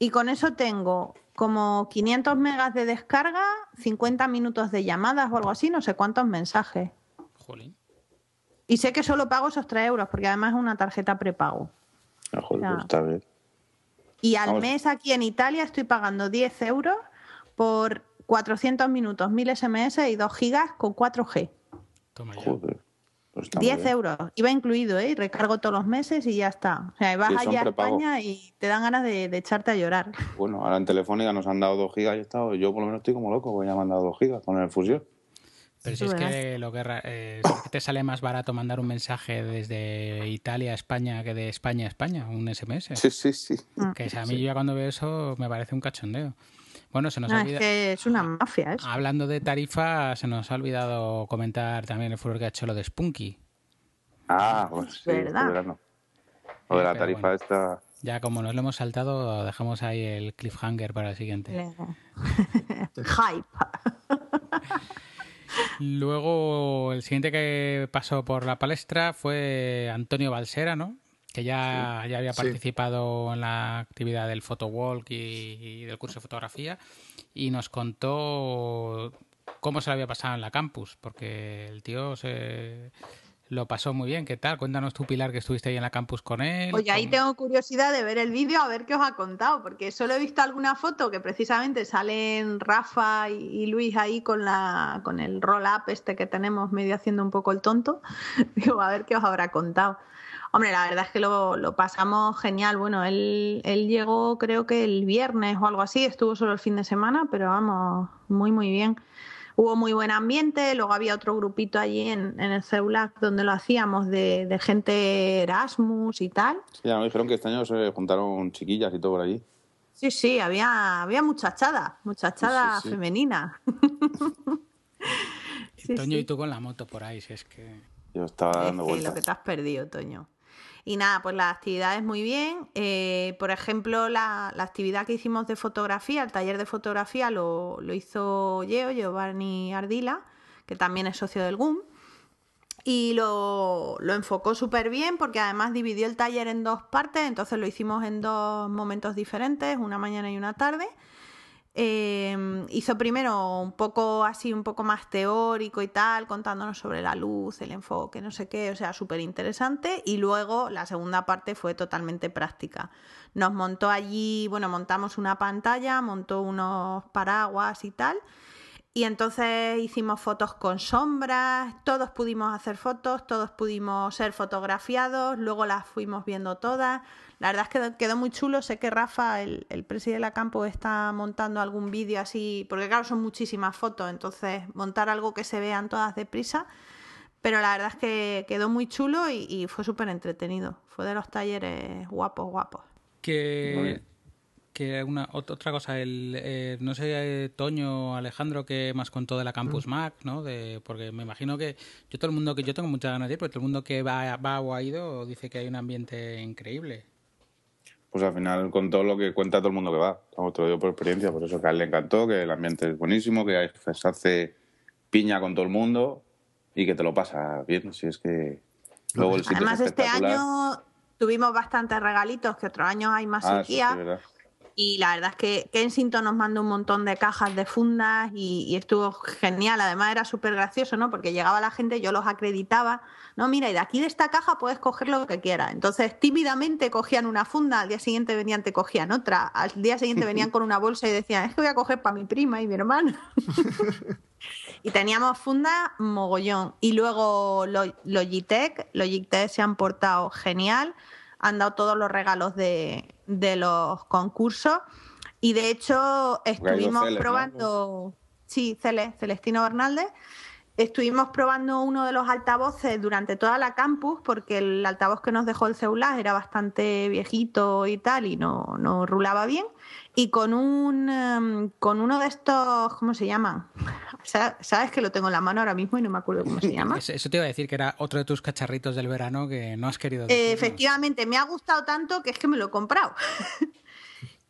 Y con eso tengo como 500 megas de descarga, 50 minutos de llamadas o algo así, no sé cuántos mensajes. Jolín. Y sé que solo pago esos tres euros, porque además es una tarjeta prepago. Ah, joder, pues está bien. Y al mes aquí en Italia estoy pagando 10 euros por 400 minutos, 1000 SMS y 2 gigas con 4G. Toma ya. Joder. 10 pues euros, iba incluido, ¿eh? Recargo todos los meses y ya está. O sea, vas allá a España y te dan ganas de, echarte a llorar. Bueno, ahora en Telefónica nos han dado 2 gigas y he estado, yo por lo menos estoy como loco, voy a mandar 2 gigas con el fusión. Pero si es que lo que eh, te sale más barato mandar un mensaje desde Italia a España que de España a España, un SMS. Sí, sí, sí. Mm. Que a mí ya cuando veo eso me parece un cachondeo. Bueno, se nos ha olvidado. Es que es una mafia eso. Hablando de tarifa, se nos ha olvidado comentar también el furor que ha hecho lo de Spunky. Ah, pues sí, ¿verdad? O de la tarifa esta. Ya como nos lo hemos saltado, dejamos ahí el cliffhanger para el siguiente. Hype. Luego, el siguiente que pasó por la palestra fue Antonio Balsera, ¿no? Que ya, ya había participado en la actividad del photowalk y, y del curso de fotografía. Y nos contó cómo se le había pasado en la campus, porque el tío se, lo pasó muy bien. ¿Qué tal? Cuéntanos tú, Pilar, que estuviste ahí en la campus con él. Oye, ahí tengo curiosidad de ver el vídeo, a ver qué os ha contado, porque solo he visto alguna foto que precisamente salen Rafa y Luis ahí con, la, con el roll-up este que tenemos medio haciendo un poco el tonto. Digo, a ver qué os habrá contado. Hombre, la verdad es que lo, lo pasamos genial. Bueno, él, él llegó creo que el viernes o algo así, estuvo solo el fin de semana, pero vamos, muy, muy bien hubo muy buen ambiente, luego había otro grupito allí en, el CEULAC donde lo hacíamos de, gente Erasmus y tal. Sí, ya me dijeron que este año se juntaron chiquillas y todo por allí. Sí, sí, había, había muchachada, muchachada femenina. Toño, y tú con la moto por ahí, si es que... Yo estaba dando vueltas. lo que te has perdido, Toño. Y nada, pues las actividades muy bien. Eh, por ejemplo, la, actividad que hicimos de fotografía, el taller de fotografía, lo, hizo Geo, Giovanni Ardila, que también es socio del GUM. Y lo, lo enfocó súper bien porque además dividió el taller en dos partes, entonces lo hicimos en dos momentos diferentes, una mañana y una tarde. Em, hizo primero un poco así, un poco más teórico y tal, contándonos sobre la luz, el enfoque, no sé qué, o sea, súper interesante. Y luego la segunda parte fue totalmente práctica. Nos montó allí, bueno, montamos una pantalla, montó unos paraguas y tal. Y entonces hicimos fotos con sombras, todos pudimos hacer fotos, todos pudimos ser fotografiados, luego las fuimos viendo todas. La verdad es que quedó muy chulo. Sé que Rafa, el, el presidente de la campo, está montando algún vídeo así, porque claro, son muchísimas fotos, entonces montar algo que se vean todas deprisa. Pero la verdad es que quedó muy chulo y, fue súper entretenido. Fue de los talleres guapos, guapos. Que que una otra cosa, el, eh, no sé, Toño, Alejandro, que más contó de la Campus mm. Mac, ¿no? De, porque me imagino que yo todo el mundo que yo tengo muchas ganas de ir, porque todo el mundo que va, va o ha ido dice que hay un ambiente increíble. Pues al final con todo lo que cuenta todo el mundo que va, estamos todo por experiencia, por eso que a él le encantó, que el ambiente es buenísimo, que se hace piña con todo el mundo y que te lo pasa bien, si es que luego el Además este año tuvimos bastantes regalitos, que otros años hay más ah, sequía. Y la verdad es que Kensington nos mandó un montón de cajas de fundas y, estuvo genial. Además era súper gracioso, ¿no? Porque llegaba la gente, yo los acreditaba. No, mira, y de aquí de esta caja puedes coger lo que quieras. Entonces tímidamente cogían una funda, al día siguiente venían, te cogían otra. Al día siguiente venían con una bolsa y decían, es que voy a coger para mi prima y mi hermana. y teníamos funda mogollón. Y luego Logitech, Logitech se han portado genial han dado todos los regalos de, los concursos. Y de hecho, estuvimos probando. Sí, Celestino Bernaldez. Estuvimos probando uno de los altavoces durante toda la campus, porque el altavoz que nos dejó el celular era bastante viejito y tal, y no, no rulaba bien y con un em, con uno de estos, ¿cómo se llama? Sabes que lo tengo en la mano ahora mismo y no me acuerdo cómo se llama. Eso te iba a decir que era otro de tus cacharritos del verano que no has querido decir. efectivamente, me ha gustado tanto que es que me lo he comprado.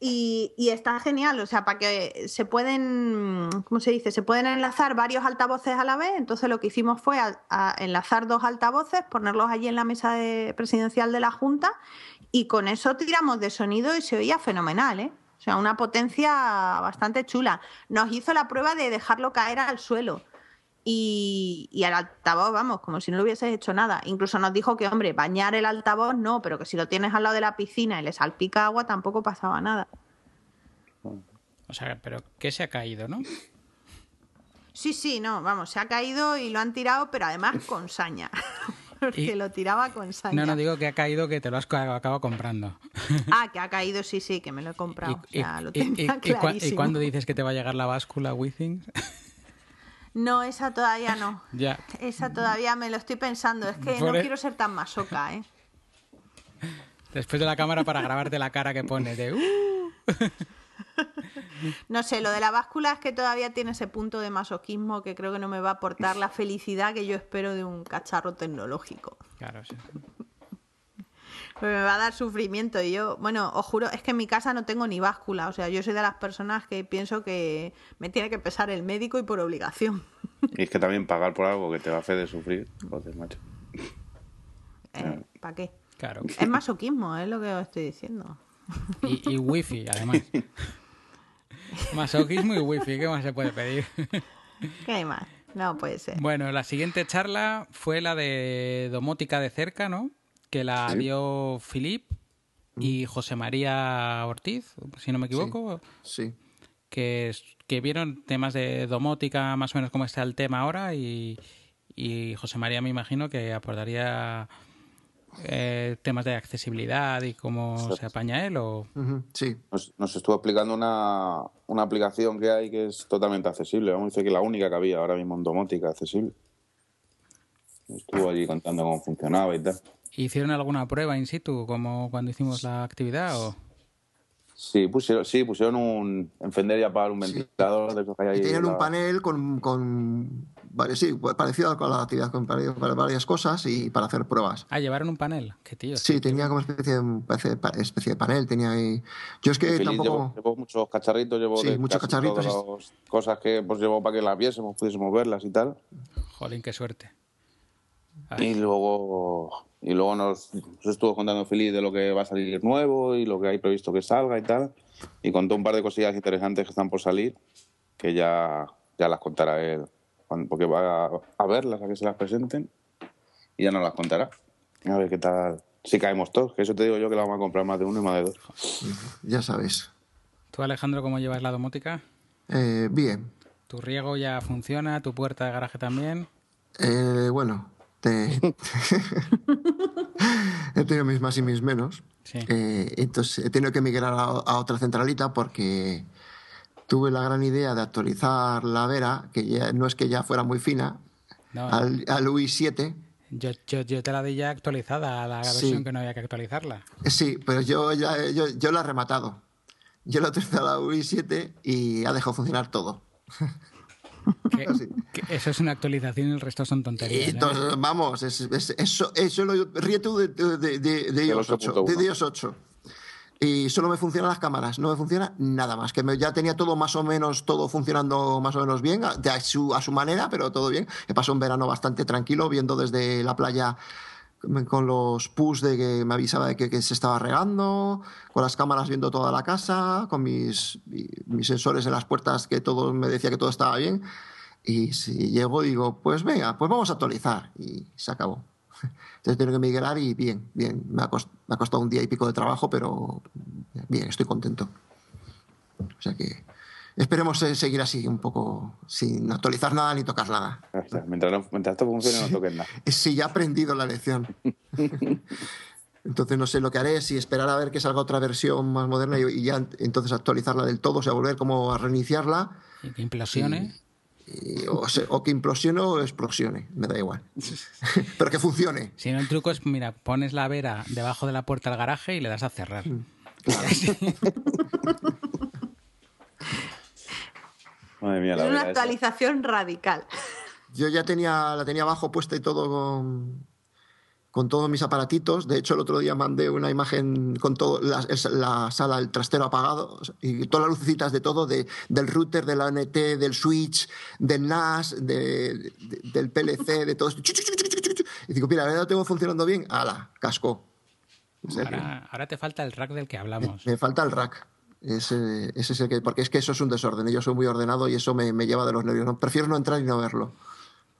y, y, está genial, o sea, para que se pueden, ¿cómo se dice? Se pueden enlazar varios altavoces a la vez. Entonces lo que hicimos fue enlazar dos altavoces, ponerlos allí en la mesa presidencial de la Junta y con eso tiramos de sonido y se oía fenomenal, ¿eh? O sea, una potencia bastante chula. Nos hizo la prueba de dejarlo caer al suelo. Y, y al altavoz, vamos, como si no lo hubieses hecho nada. Incluso nos dijo que, hombre, bañar el altavoz no, pero que si lo tienes al lado de la piscina y le salpica agua tampoco pasaba nada. O sea, pero ¿qué se ha caído, no? Sí, sí, no, vamos, se ha caído y lo han tirado, pero además con saña. porque lo tiraba con saña. No, no digo que ha caído, que te lo has acabado comprando. Ah, que ha caído, sí, sí, que me lo he comprado. Y, lo y, cuándo dices que te va a llegar la báscula Withings? No, esa todavía no. Ya. Esa todavía me lo estoy pensando. Es que no e- quiero ser tan masoca, ¿eh? Después de la cámara para grabarte la cara que pone de... Uh". No sé, lo de la báscula es que todavía tiene ese punto de masoquismo que creo que no me va a aportar la felicidad que yo espero de un cacharro tecnológico. Claro, sí. Pues me va a dar sufrimiento. Y yo, bueno, os juro, es que en mi casa no tengo ni báscula. O sea, yo soy de las personas que pienso que me tiene que pesar el médico y por obligación. Y es que también pagar por algo que te va a hacer de sufrir, entonces, macho. Eh, ¿Para qué? Claro. Es masoquismo, es lo que os estoy diciendo. Y, y wifi, además. Masoquismo y wifi, ¿qué más se puede pedir? ¿Qué hay más? No puede ser. Bueno, la siguiente charla fue la de domótica de cerca, ¿no? Que la dio Filip y. José María Ortiz, si no me equivoco. Sí. Que, que vieron temas de domótica, más o menos como está el tema ahora, y, y José María me imagino que aportaría eh, temas de accesibilidad y cómo se apaña él? O... Sí. Nos, estuvo explicando una, una, aplicación que hay que es totalmente accesible. Vamos a decir que la única que había ahora mismo en domótica accesible. Estuvo allí contando cómo funcionaba y tal. ¿Hicieron alguna prueba in situ, como cuando hicimos la actividad? O... Sí, pusieron, sí, pusieron un encender y apagar un ventilador. De que hay ahí y tenían un panel con, con sí, parecido con la actividad con varias cosas y para hacer pruebas. Ah, llevaron un panel, qué tío. Sí, tenía como especie de, especie de panel, tenía ahí. Yo es que tampoco. Llevo, muchos cacharritos, llevo sí, muchos cacharritos. cosas que pues llevo para que las viésemos, pudiésemos verlas y tal. Jolín, qué suerte. Y luego, y luego nos, estuvo contando Feliz de lo que va a salir nuevo y lo que hay previsto que salga y tal. Y contó un par de cosillas interesantes que están por salir, que ya, ya las contará él, porque va a, verlas, a que se las presenten, y ya nos las contará. A ver qué tal. Si caemos todos, que eso te digo yo que la vamos a comprar más de uno y más de dos. Ya sabes. ¿Tú, Alejandro, cómo llevas la domótica? Eh, bien. ¿Tu riego ya funciona? ¿Tu puerta de garaje también? Eh, bueno, he tenido mis más y mis menos. Eh, entonces he tenido que migrar a, otra centralita porque tuve la gran idea de actualizar la Vera, que ya, no es que ya fuera muy fina, al, al, UI7. Yo, yo, te la di ya actualizada, a la versión que no había que actualizarla. Sí, pero yo, ya, yo, yo la he rematado. Yo la he actualizado a la UI7 y ha dejado funcionar todo. eso es una actualización y el resto son tonterías. ¿eh? Vamos, es, eso, eso lo de, de, de, de, iOS 8, de iOS 8. Y solo me funcionan las cámaras, no me funciona nada más. Que ya tenía todo más o menos, todo funcionando más o menos bien, a su, a su manera, pero todo bien. He pasado un verano bastante tranquilo, viendo desde la playa con los push de que me avisaba de que, se estaba regando, con las cámaras viendo toda la casa, con mis, mis sensores en las puertas que todo me decía que todo estaba bien. Y si llego digo, pues venga, pues vamos a actualizar. Y se acabó. Entonces tengo que migrar y bien, bien. Me ha, costado, un día y pico de trabajo, pero bien, estoy contento. O sea que esperemos seguir así, un poco sin actualizar nada ni tocar nada. Mientras, esto funcione, no toques nada. Sí, ya he aprendido la lección. Entonces no sé lo que haré, si esperar a ver que salga otra versión más moderna y, ya entonces actualizarla del todo, o sea, volver como a reiniciarla. Y que implosione. o, que implosione o explosione, me da igual. Pero que funcione. Si no, el truco es, mira, pones la vera debajo de la puerta del garaje y le das a cerrar. Es una actualización radical. Yo ya tenía, la tenía abajo puesta y todo con, con todos mis aparatitos. De hecho, el otro día mandé una imagen con todo la, la sala, el trastero apagado y todas las lucecitas de todo, de, del router, de la ONT, del switch, del NAS, de, del PLC, de todo. Y digo, mira, ahora lo tengo funcionando bien. ¡Hala! Casco. Ahora, ahora, te falta el rack del que hablamos. me falta el rack. Ese, ese es el que, porque es que eso es un desorden. Yo soy muy ordenado y eso me, lleva de los nervios. No, prefiero no entrar y no verlo.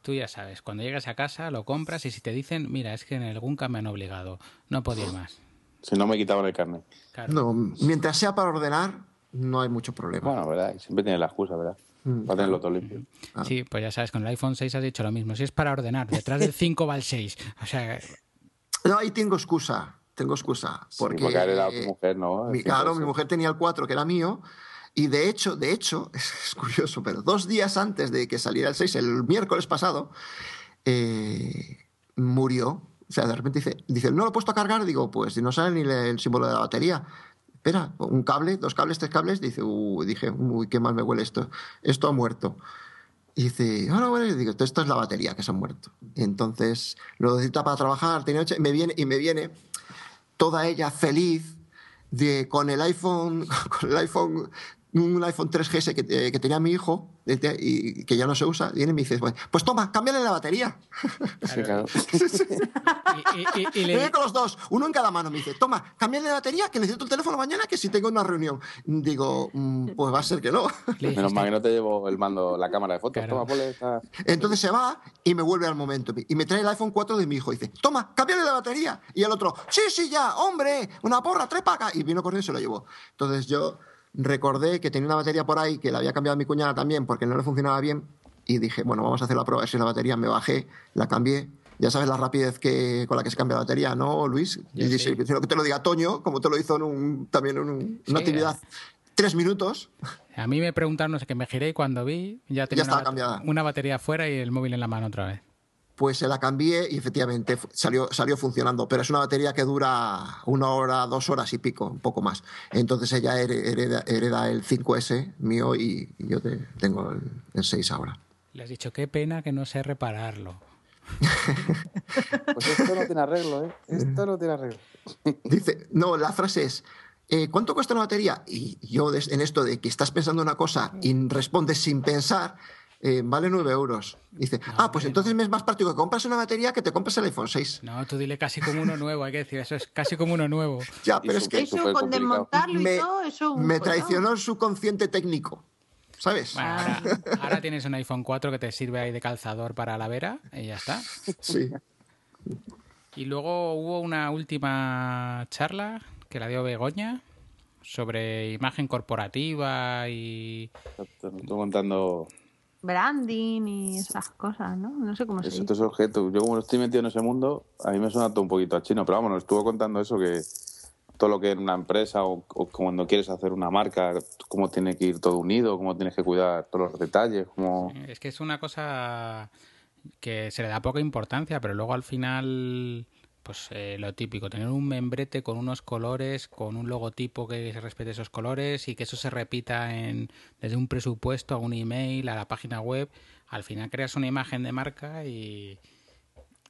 Tú ya sabes, cuando llegas a casa lo compras y si te dicen, mira, es que en Gunka me han obligado, no podía ir más. Si no me quitaban el carnet. No, mientras sea para ordenar, no hay mucho problema. Bueno, ¿verdad? Siempre tiene la excusa, ¿verdad? Mm. Para tenerlo todo limpio. Ah. Sí, pues ya sabes, con el iPhone 6 has dicho lo mismo. Si es para ordenar, detrás del 5 va el 6. O sea. No, ahí tengo excusa tengo excusa. Porque, era tu mujer, ¿no? Mi, claro, mi mujer tenía el 4 que era mío. Y de hecho, de hecho, es, curioso, pero dos días antes de que saliera el 6, el miércoles pasado, eh, murió. O sea, de repente dice, dice, no lo he puesto a cargar. Digo, pues si no sale ni el símbolo de la batería. Espera, un cable, dos cables, tres cables. Dice, uy, dije, uy, qué mal me huele esto. Esto ha muerto. Y dice, ah, no, bueno, digo, esto es la batería que se ha muerto. entonces lo necesita para trabajar, tiene me viene, y me viene toda ella feliz de, con el iPhone, con el iPhone un iPhone 3GS que, eh, que, tenía mi hijo y que ya no se usa, viene y me dice, pues toma, cámbiale la batería. y, le... con los dos, uno en cada mano, me dice, toma, cámbiale la batería, que necesito el teléfono mañana, que si tengo una reunión. Digo, mm, pues va a ser que no. Menos mal que no te llevo el mando, la cámara de fotos. Toma, esta... Entonces se va y me vuelve al momento. Y me trae el iPhone 4 de mi hijo y dice, toma, cámbiale la batería. Y el otro, sí, sí, ya, hombre, una porra, tres acá. Y vino corriendo y se lo llevó. Entonces yo recordé que tenía una batería por ahí que la había cambiado mi cuñada también porque no le funcionaba bien y dije, bueno, vamos a hacer la prueba, si la batería me bajé, la cambié. Ya sabes la rapidez que, con la que se cambia la batería, ¿no, Luis? y dice, que te lo diga Toño, como te lo hizo en un, también en una actividad. Tres minutos. A mí me preguntaron, no sé qué, me giré y cuando vi ya tenía una, cambiada. una batería fuera y el móvil en la mano otra vez pues se la cambié y efectivamente salió, salió funcionando. Pero es una batería que dura una hora, dos horas y pico, un poco más. Entonces ella hereda, el 5S mío y, yo tengo el, 6 ahora. Le has dicho, qué pena que no sé repararlo. pues esto no tiene arreglo, ¿eh? Esto no tiene arreglo. Dice, no, la frase es, eh, ¿cuánto cuesta una batería? Y yo en esto de que estás pensando una cosa y respondes sin pensar, eh, vale 9 euros. dice, ah, pues entonces me es más práctico que compras una batería que te compras el iPhone 6. No, tú dile casi como uno nuevo, hay que decir, eso es casi como uno nuevo. ya, pero es que eso con desmontarlo y todo, eso me traicionó el subconsciente técnico. ¿Sabes? ahora, tienes un iPhone 4 que te sirve ahí de calzador para la vera y ya está. Sí. Y luego hubo una última charla que la dio Begoña sobre imagen corporativa y... Estoy contando branding y esas cosas, ¿no? No sé cómo se dice. Estos objetos. Yo como no estoy metido en ese mundo, a mí me suena todo un poquito a chino, pero vamos, nos estuvo contando eso que todo lo que en una empresa o, cuando quieres hacer una marca, cómo tiene que ir todo unido, cómo tienes que cuidar todos los detalles, cómo... Es que es una cosa que se le da poca importancia, pero luego al final pues eh, lo típico, tener un membrete con unos colores, con un logotipo que se respete esos colores y que eso se repita en, desde un presupuesto a un email, a la página web, al final creas una imagen de marca y...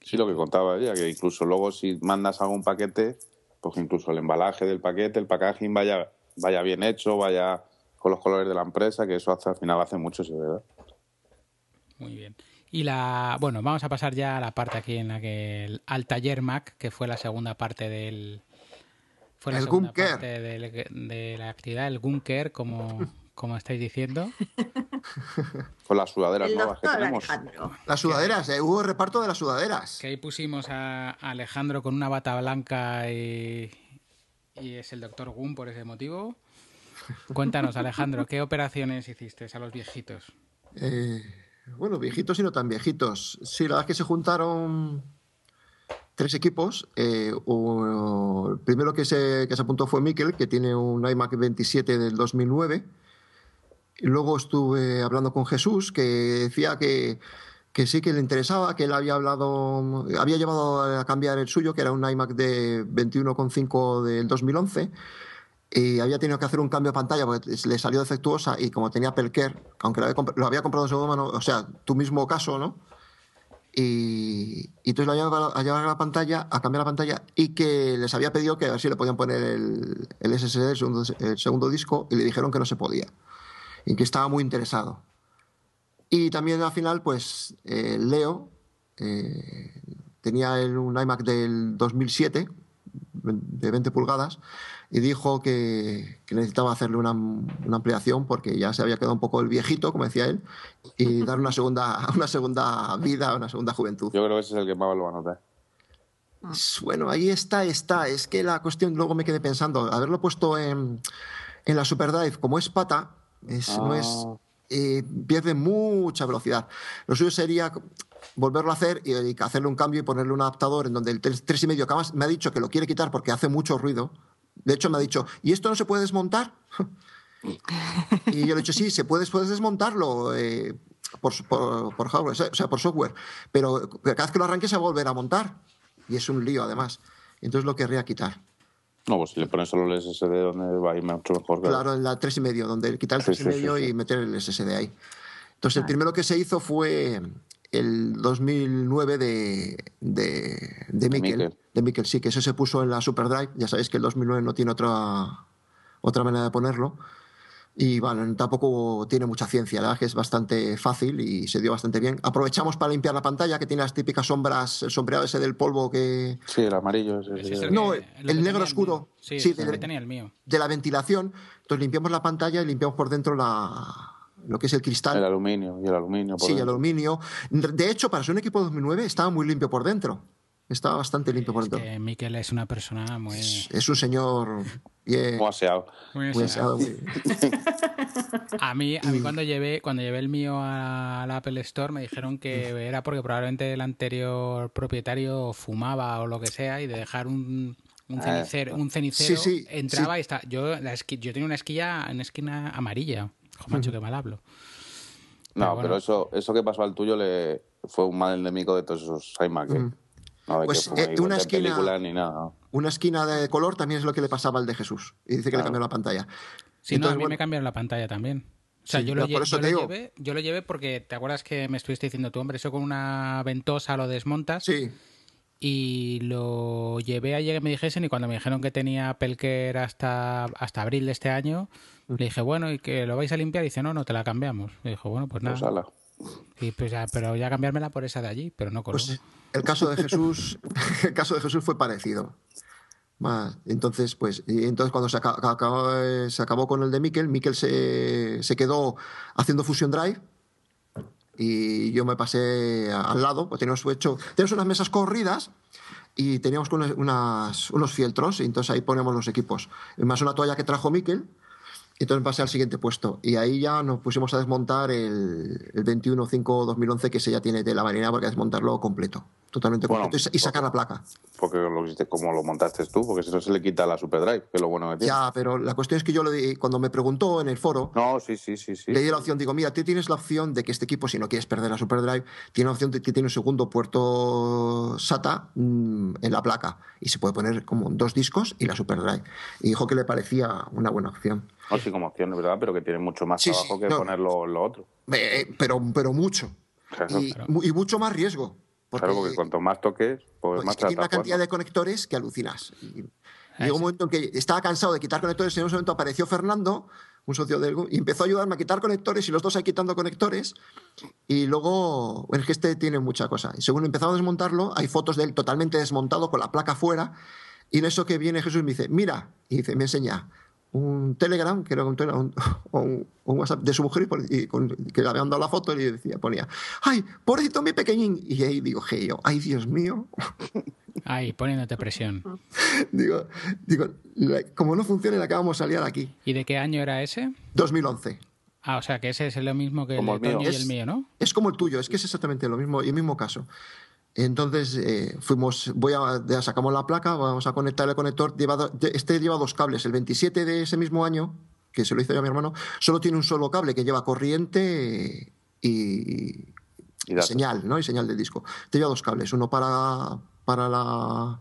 Sí, lo que contaba ella, que incluso luego si mandas algún paquete, pues incluso el embalaje del paquete, el packaging vaya, vaya bien hecho, vaya con los colores de la empresa, que eso hace, al final hace mucho, sí, ¿verdad? Muy bien. Y la, bueno, vamos a pasar ya a la parte aquí en la que al taller Mac, que fue la segunda parte del fue la segunda parte de, la actividad, el Gunker, como, como estáis diciendo. Con las sudaderas nuevas que tenemos. Las sudaderas, eh, hubo reparto de las sudaderas. Que ahí pusimos a Alejandro con una bata blanca y, y es el doctor Gun por ese motivo. Cuéntanos, Alejandro, ¿qué operaciones hiciste a los viejitos? Eh, bueno, viejitos y no tan viejitos. Sí, la verdad es que se juntaron tres equipos. Eh, el primero que se, que se apuntó fue Mikel, que tiene un iMac 27 del 2009. Luego estuve hablando con Jesús, que decía que, que sí que le interesaba, que él había hablado, había llevado a cambiar el suyo, que era un iMac de 21,5 del 2011 y había tenido que hacer un cambio de pantalla porque le salió defectuosa y como tenía Pelker, aunque lo había, comprado en segundo mano, o sea, tu mismo caso, ¿no? Y, y entonces lo llevado a a la pantalla, a cambiar la pantalla y que les había pedido que a ver si le podían poner el, el SSD, el segundo, disco, y le dijeron que no se podía y que estaba muy interesado. Y también al final, pues eh, Leo eh, tenía un iMac del 2007 de 20 pulgadas y dijo que, necesitaba hacerle una, ampliación porque ya se había quedado un poco el viejito, como decía él, y dar una segunda, una segunda vida, una segunda juventud. Yo creo que ese es el que más lo va a notar. Bueno, ahí está, está. Es que la cuestión, luego me quedé pensando, haberlo puesto en, en la Superdrive como es pata, es, no es, ah. eh, pierde mucha velocidad. Lo suyo sería volverlo a hacer y, hacerle un cambio y ponerle un adaptador en donde el 3,5 que además me ha dicho que lo quiere quitar porque hace mucho ruido de hecho, me ha dicho, ¿y esto no se puede desmontar? y yo le he dicho, sí, se puede, puedes desmontarlo eh, por, por, hardware, o sea, por software, pero cada vez que lo arranques se va a volver a montar. Y es un lío, además. Entonces lo querría quitar. No, pues si le pones solo el SSD, donde va a ir mucho mejor. Claro, en la 3,5, donde quitar el 3,5 y meter el SSD ahí. Entonces, el primero que se hizo fue el 2009 de, de, de Mikkel. De Mikkel, sí, que eso se puso en la SuperDrive. Ya sabéis que el 2009 no tiene otra, otra manera de ponerlo. Y bueno, tampoco tiene mucha ciencia, la verdad que es bastante fácil y se dio bastante bien. Aprovechamos para limpiar la pantalla, que tiene las típicas sombras, el sombreado ese del polvo que... Sí, el amarillo. no, el, negro oscuro. Sí, sí de, tenía el mío. De la ventilación. Entonces limpiamos la pantalla y limpiamos por dentro la, lo que es el cristal. El aluminio, y el aluminio. sí, el aluminio. De hecho, para ser un equipo 2009 estaba muy limpio por dentro. Estaba bastante limpio por dentro. que Miquel es una persona muy... Es, un señor... Muy aseado. Muy aseado. a, mí, a mí cuando llevé, cuando llevé el mío al Apple Store me dijeron que era porque probablemente el anterior propietario fumaba o lo que sea y de dejar un, un ah, cenicero, un cenicero entraba y está. Yo, yo tenía una esquilla, una esquina amarilla. Joder, qué mal hablo. no, pero eso, eso que pasó al tuyo le fue un mal endémico de todos esos iMac. ¿eh? No, pues eh, una esquina, ni nada. una esquina de color también es lo que le pasaba al de Jesús. Y dice que le cambió la pantalla. Sí, no, a mí me cambiaron la pantalla también. O sea, yo, lo, llevé, yo lo llevé porque te acuerdas que me estuviste diciendo tú, hombre, eso con una ventosa lo desmontas. Sí y lo llevé ayer que me dijesen y cuando me dijeron que tenía Pelker hasta, hasta abril de este año, le dije, bueno, ¿y que lo vais a limpiar? Y dice, no, no, te la cambiamos. Le dijo, bueno, pues nada. Sí, pues ya, pero ya cambiármela por esa de allí, pero no con pues el caso de Jesús, el caso de Jesús fue parecido. Más, entonces, pues, y entonces cuando se acabó, se acabó, con el de Miquel, Miquel se, se, quedó haciendo Fusion Drive y yo me pasé al lado, pues teníamos hecho, tenemos unas mesas corridas y teníamos unas, unos fieltros y entonces ahí ponemos los equipos. Más una toalla que trajo Miquel entonces pasé al siguiente puesto. Y ahí ya nos pusimos a desmontar el, el 21-5-2011, que ese ya tiene de la marina porque desmontarlo completo. Totalmente completo. Y, sacar la placa. Porque lo hiciste como lo montaste tú, porque eso se le quita a la Superdrive, que es lo bueno que tiene. Ya, pero la cuestión es que yo le di, cuando me preguntó en el foro. No, sí, sí, sí. sí le di la opción, digo, mira, tú tienes la opción de que este equipo, si no quieres perder la Superdrive, tiene la opción de que tiene un segundo puerto SATA mm, en la placa. Y se puede poner como dos discos y la Superdrive. Y dijo que le parecía una buena opción. No, sí, como opción, ¿verdad? Pero que tiene mucho más trabajo que poner lo, otro. Eh, pero, pero mucho. y, mucho más riesgo. claro, porque cuanto más toques, pues, pues más Tiene una cantidad de conectores que alucinas. llegó un momento en que estaba cansado de quitar conectores y en un momento apareció Fernando, un socio del y empezó a ayudarme a quitar conectores y los dos ahí quitando conectores. Y luego, es que este tiene mucha cosa. Y según empezamos a desmontarlo, hay fotos de él totalmente desmontado con la placa fuera. Y en eso que viene Jesús me dice, mira, y dice, me enseña, un Telegram, que era un, un, un, WhatsApp de su mujer, y, que le habían dado la foto y decía, ponía, ¡ay, pobrecito mi pequeñín! Y ahí digo, hey, yo, ¡ay, Dios mío! Ay, poniéndote presión. digo, digo, como no funciona, le acabamos de salir aquí. ¿Y de qué año era ese? 2011. Ah, o sea que ese es lo mismo que el, el y el mío, ¿no? Es como el tuyo, es que es exactamente lo mismo, y el mismo caso. Entonces eh, fuimos, voy a, sacamos la placa, vamos a conectar el conector. este lleva dos cables. El 27 de ese mismo año, que se lo hizo yo a mi hermano, solo tiene un solo cable que lleva corriente y, señal, ¿no? Y señal del disco. Te lleva dos cables, uno para, para la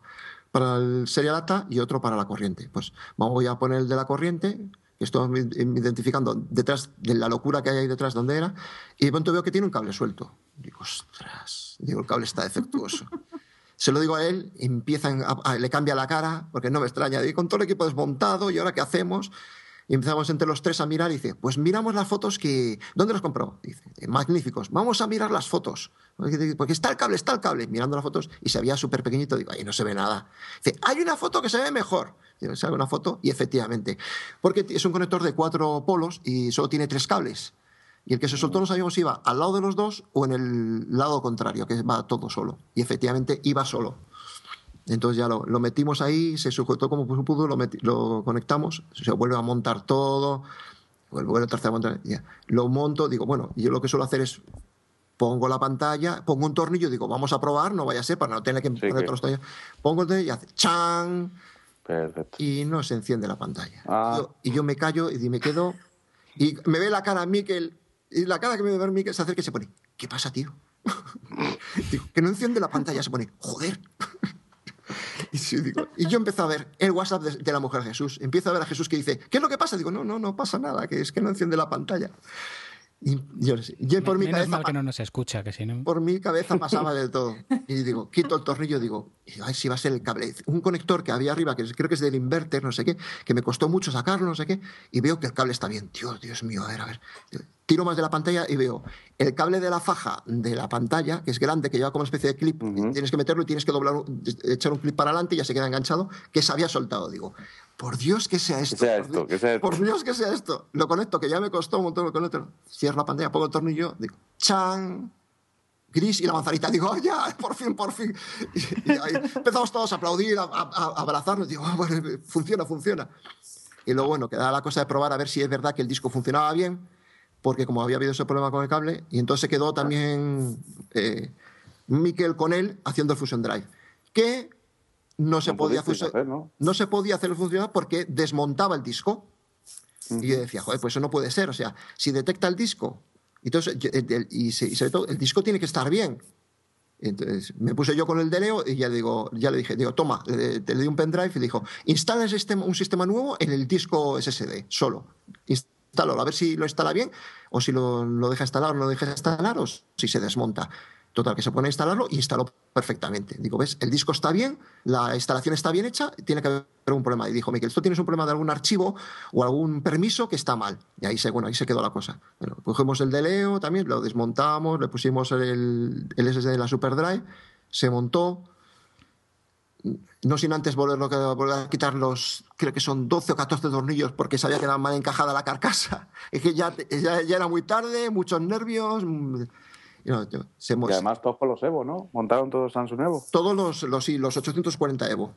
para el serial data y otro para la corriente. Pues voy a poner el de la corriente, estoy identificando detrás de la locura que hay ahí detrás donde era, y de pronto veo que tiene un cable suelto. Digo, ostras, digo, el cable está defectuoso. Se lo digo a él, empiezan le cambia la cara, porque no me extraña, digo, con todo el equipo desmontado, ¿y ahora qué hacemos? Y empezamos entre los tres a mirar y dice, pues miramos las fotos que... ¿Dónde los compró? Dice, magníficos, vamos a mirar las fotos. Porque está el cable, está el cable. Mirando las fotos y se veía súper pequeñito, digo, ahí no se ve nada. Dice, hay una foto que se ve mejor. Digo, ve una foto y efectivamente. Porque es un conector de cuatro polos y solo tiene tres cables. Y el que se soltó no sabíamos si iba al lado de los dos o en el lado contrario, que va todo solo. Y efectivamente iba solo. Entonces ya lo, metimos ahí, se sujetó como pudo, lo, lo conectamos, se vuelve a montar todo, vuelve a tercera montar, ya. lo monto, digo, bueno, yo lo que suelo hacer es pongo la pantalla, pongo un tornillo, digo, vamos a probar, no vaya a ser para no tener que poner todos los Pongo el tornillo y hace ¡chan! Y no se enciende la pantalla. Ah. y yo me callo y me quedo. Y me ve la cara Miquel, y la cara que me ve Miquel se acerca y se pone, ¿qué pasa, tío? digo, que no enciende la pantalla, se pone, joder. Y, yo empiezo a ver el WhatsApp de, la mujer Jesús. Empiezo a ver a Jesús que dice, ¿qué es lo que pasa? Digo, no, no, no pasa nada, que es que no enciende la pantalla. Y yo, por mi cabeza. Mal que no nos escucha, que si no. Por mi cabeza pasaba del todo. Y digo, quito el tornillo, digo, ay, si va a ser el cable. Un conector que había arriba, que creo que es del inverter, no sé qué, que me costó mucho sacarlo, no sé qué, y veo que el cable está bien. Dios, Dios mío, a ver, a ver. Tiro más de la pantalla y veo el cable de la faja de la pantalla, que es grande, que lleva como una especie de clip, tienes que meterlo y tienes que doblar, echar un clip para adelante y ya se queda enganchado, que se había soltado. Digo, por Dios que sea esto. por, Dios, que sea esto. Lo conecto, que ya me costó un montón lo conecto. Cierro la pantalla, pongo el tornillo, digo, ¡chan! Gris y la manzanita. Digo, ya, por fin, por fin. Y, ahí empezamos todos a aplaudir, a, abrazarnos. Digo, ah, bueno, funciona, funciona. Y lo bueno, queda la cosa de probar a ver si es verdad que el disco funcionaba bien, porque como había habido ese problema con el cable, y entonces quedó también eh, Miquel con él haciendo el Fusion Drive. Que no se, podía, hacer, ¿no? se podía hacer funcionar porque desmontaba el disco. Y yo decía, joder, pues eso no puede ser. O sea, si detecta el disco, entonces, y, sobre todo, el disco tiene que estar bien. Entonces me puse yo con el de Leo y ya, digo, ya le dije, digo, toma, le, te le di un pendrive y dijo, instala un sistema nuevo en el disco SSD, solo. A ver si lo instala bien, o si lo, deja instalar o no lo deja instalar, o si se desmonta. Total, que se pone a instalarlo y instaló perfectamente. Digo, ¿ves? El disco está bien, la instalación está bien hecha, tiene que haber un problema. Y dijo, Miquel, esto tienes un problema de algún archivo o algún permiso que está mal. Y ahí se, bueno, ahí se quedó la cosa. Cogemos el de Leo también, lo desmontamos, le pusimos el, el SSD de la SuperDrive, se montó. No sin antes volverlo a quitar los, creo que son 12 o 14 tornillos porque se había quedado mal encajada la carcasa. Es que ya, ya, ya era muy tarde, muchos nervios y además todos con los Evo, ¿no? Montaron todos Samsung Evo. Todos los, los, sí, los 840 Evo.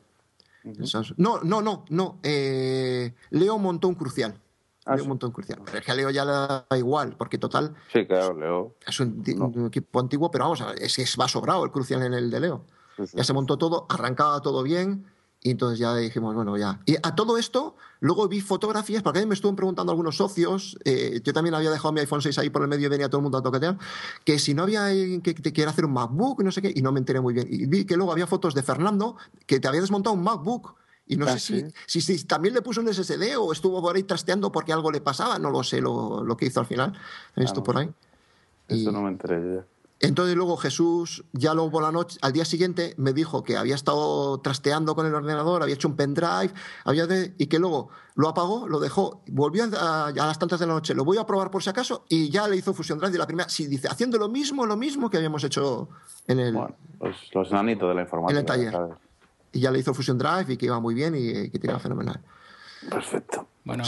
No, no, no, no. Eh, Leo montó un crucial. Ah, Leo montó un crucial. Pero es que a Leo ya le da igual, porque total. Sí, claro, Leo. Es un, equipo antiguo, pero vamos, es que va sobrado el crucial en el de Leo. Ya se montó todo, arrancaba todo bien. Y entonces ya dijimos, bueno, ya. Y a todo esto, luego vi fotografías, porque a mí me estuvo preguntando algunos socios, eh, yo también había dejado mi iPhone 6 ahí por el medio y venía todo el mundo a toquetear, que si no había alguien que te quiera hacer un MacBook, no sé qué, y no me enteré muy bien. Y vi que luego había fotos de Fernando que te había desmontado un MacBook. Y no ah, sé si, si, también le puso un SSD o estuvo por ahí trasteando porque algo le pasaba, no lo sé lo, lo que hizo al final. Esto ah, por ahí. Eso no me enteré ya. Entonces luego Jesús, ya luego por la noche, al día siguiente, me dijo que había estado trasteando con el ordenador, había hecho un pendrive, había y que luego lo apagó, lo dejó, volvió a, las tantas de la noche, lo voy a probar por si acaso, y ya le hizo Fusion Drive de la primera, sí, dice, haciendo lo mismo, lo mismo que habíamos hecho en el... Bueno, pues los nanitos de la informática. En el taller. Y ya le hizo Fusion Drive y que iba muy bien y que tiraba fenomenal. Perfecto. Bueno,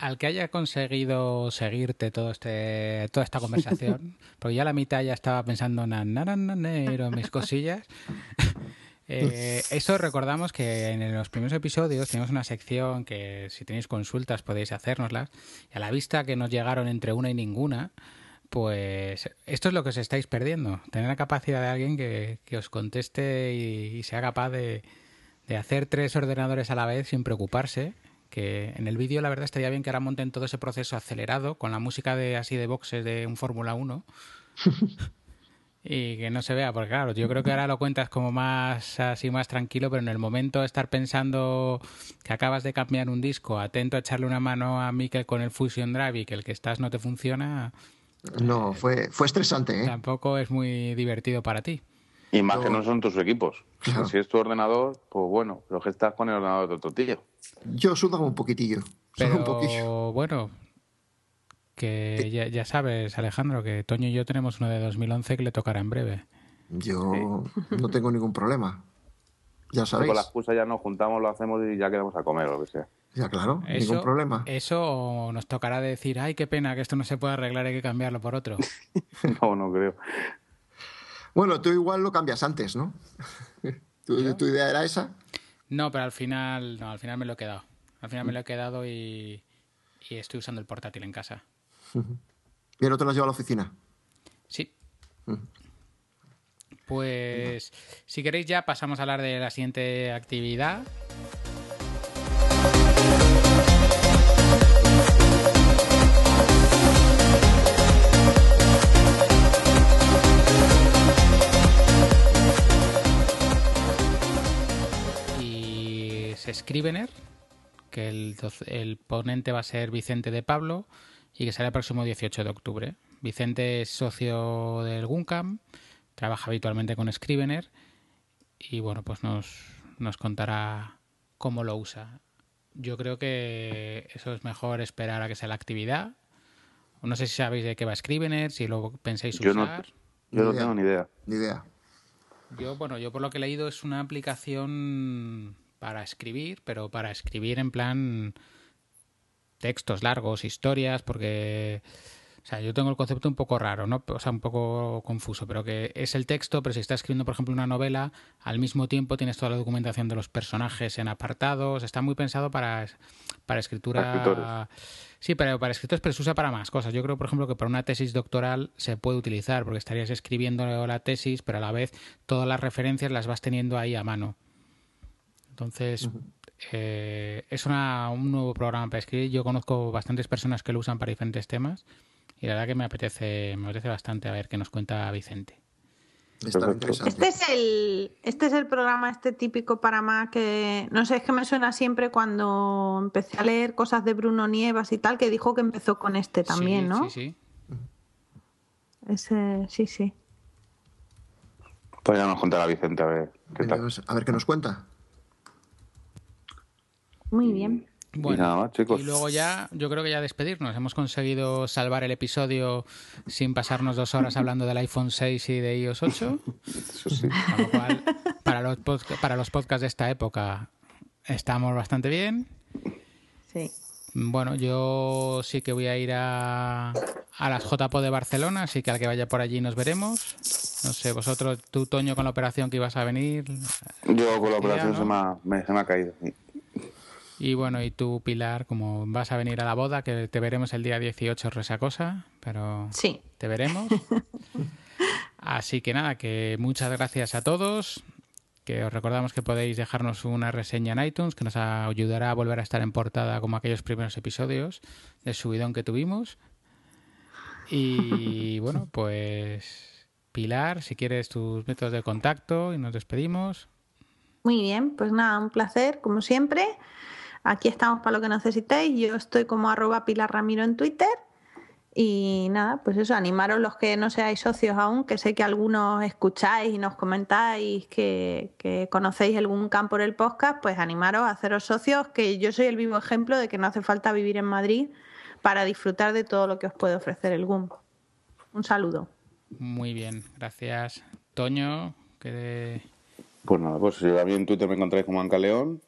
al, que haya conseguido seguirte todo este, toda esta conversación, porque ya la mitad ya estaba pensando en mis cosillas. Eh, eso recordamos que en los primeros episodios tenemos una sección que si tenéis consultas podéis hacérnoslas. Y a la vista que nos llegaron entre una y ninguna, pues esto es lo que os estáis perdiendo. Tener la capacidad de alguien que, os conteste y, sea capaz de, de hacer tres ordenadores a la vez sin preocuparse que en el vídeo la verdad estaría bien que ahora monten todo ese proceso acelerado con la música de así de boxes de un Fórmula 1 y que no se vea, porque claro, yo creo que ahora lo cuentas como más así más tranquilo, pero en el momento de estar pensando que acabas de cambiar un disco, atento a echarle una mano a Mikel con el Fusion Drive y que el que estás no te funciona. No, fue, fue estresante. ¿eh? Tampoco es muy divertido para ti. Y más que no son tus equipos. Si es tu ordenador, pues bueno, pero que estás con el ordenador de otro tío. Yo sudaba un poquitillo. Pero un poquillo. bueno, que ya, ya, sabes, Alejandro, que Toño y yo tenemos uno de 2011 que le tocará en breve. Yo no tengo ningún problema. Ya sabéis. Con la excusa ya nos juntamos, lo hacemos y ya quedamos a comer o lo que sea. Ya, claro, ningún problema. Eso nos tocará decir, ay, qué pena que esto no se puede arreglar, hay que cambiarlo por otro. no, no creo. Bueno, tú igual lo cambias antes, ¿no? ¿Tu, ¿Tu, idea era esa? No, pero al final, no, al final me lo he quedado. Al final me lo he quedado y, estoy usando el portátil en casa. ¿Y el otro lo has llevado a la oficina? Sí. Pues si queréis ya pasamos a hablar de la siguiente actividad. Scrivener, que el, ponente va a ser Vicente de Pablo y que será el próximo 18 de octubre. Vicente es socio del Guncam, trabaja habitualmente con Scrivener y bueno, pues nos, nos contará cómo lo usa. Yo creo que eso es mejor esperar a que sea la actividad. No sé si sabéis de qué va Scrivener, si lo pensáis usar. yo no tengo ni idea. Ni idea. Yo, bueno, yo por lo que he leído es una aplicación para escribir, pero para escribir en plan textos largos, historias, porque... O sea, yo tengo el concepto un poco raro, ¿no? O sea, un poco confuso, pero que es el texto, pero si estás escribiendo, por ejemplo, una novela, al mismo tiempo tienes toda la documentación de los personajes en apartados. Está muy pensado para, para escritura. sí, pero para escritores, pero se usa para más cosas. Yo creo, por ejemplo, que para una tesis doctoral se puede utilizar, porque estarías escribiendo la tesis, pero a la vez todas las referencias las vas teniendo ahí a mano. Entonces, eh, es un nuevo programa para escribir. Yo conozco bastantes personas que lo usan para diferentes temas y la verdad que me apetece, me apetece bastante a ver qué nos cuenta Vicente. Este es el, este es el programa este típico para más que no sé, es que me suena siempre cuando empecé a leer cosas de Bruno Nievas y tal, que dijo que empezó con este también, ¿no? Sí, sí. Ese, sí, sí. Pues ya nos contará Vicente a ver qué tal. A ver qué nos cuenta. Muy bien. Bueno, y, luego ya, yo creo que ya despedirnos. Hemos conseguido salvar el episodio sin pasarnos dos horas hablando del iPhone 6 y de iOS 8. Eso sí. Con lo cual, para los, para los podcasts de esta época estamos bastante bien. Sí. Bueno, yo sí que voy a ir a, a las JPO de Barcelona, así que al que vaya por allí nos veremos. No sé, vosotros, tú, Toño, con la operación que ibas a venir. Yo con la operación se, me ha, se me ha caído. Sí. Y bueno, y tú, Pilar, como vas a venir a la boda, que te veremos el día 18 resacosa, pero sí. te veremos. Así que nada, que muchas gracias a todos. Que os recordamos que podéis dejarnos una reseña en iTunes que nos ayudará a volver a estar en portada como aquellos primeros episodios del subidón que tuvimos. Y bueno, pues Pilar, si quieres tus métodos de contacto y nos despedimos. Muy bien, pues nada, un placer, como siempre. Aquí estamos para lo que necesitéis. Yo estoy como arroba Pilar Ramiro en Twitter. Y nada, pues eso, animaros los que no seáis socios aún, que sé que algunos escucháis y nos comentáis que, conocéis algún campo por el podcast, pues animaros a haceros socios, que yo soy el vivo ejemplo de que no hace falta vivir en Madrid para disfrutar de todo lo que os puede ofrecer el GUM. Un saludo. Muy bien, gracias. Toño, que... Pues nada, pues a mí en Twitter me encontráis como Anca León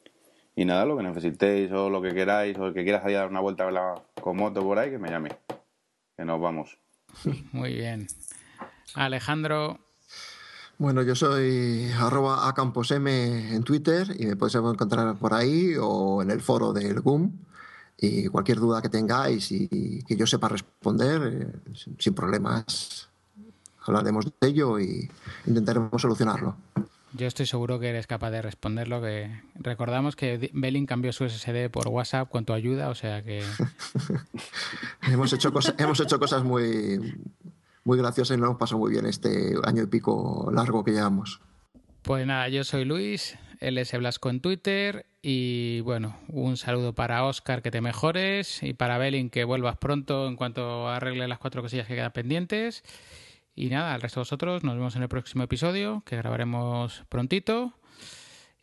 y nada, lo que necesitéis o lo que queráis o el que quiera salir a dar una vuelta con moto por ahí, que me llame. Que nos vamos. Muy bien. Alejandro. Bueno, yo soy arroba acamposm en Twitter y me podéis encontrar por ahí o en el foro del GUM. Y cualquier duda que tengáis y que yo sepa responder, eh, sin problemas, hablaremos de ello y intentaremos solucionarlo. Yo estoy seguro que eres capaz de responderlo. Que recordamos que Belling cambió su SSD por WhatsApp con tu ayuda, o sea que hemos hecho cosas, hemos hecho cosas muy muy graciosas y nos hemos pasado muy bien este año y pico largo que llevamos. Pues nada, yo soy Luis, LS Blasco en Twitter y bueno, un saludo para Oscar que te mejores y para Belling que vuelvas pronto en cuanto arregle las cuatro cosillas que quedan pendientes. Y nada, al resto de vosotros nos vemos en el próximo episodio que grabaremos prontito.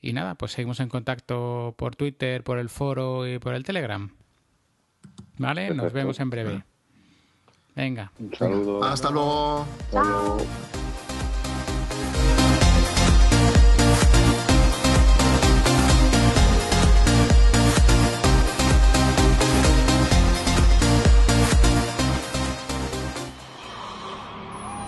Y nada, pues seguimos en contacto por Twitter, por el foro y por el Telegram. ¿Vale? Nos vemos en breve. Venga. Un saludo. Hasta luego. Chao.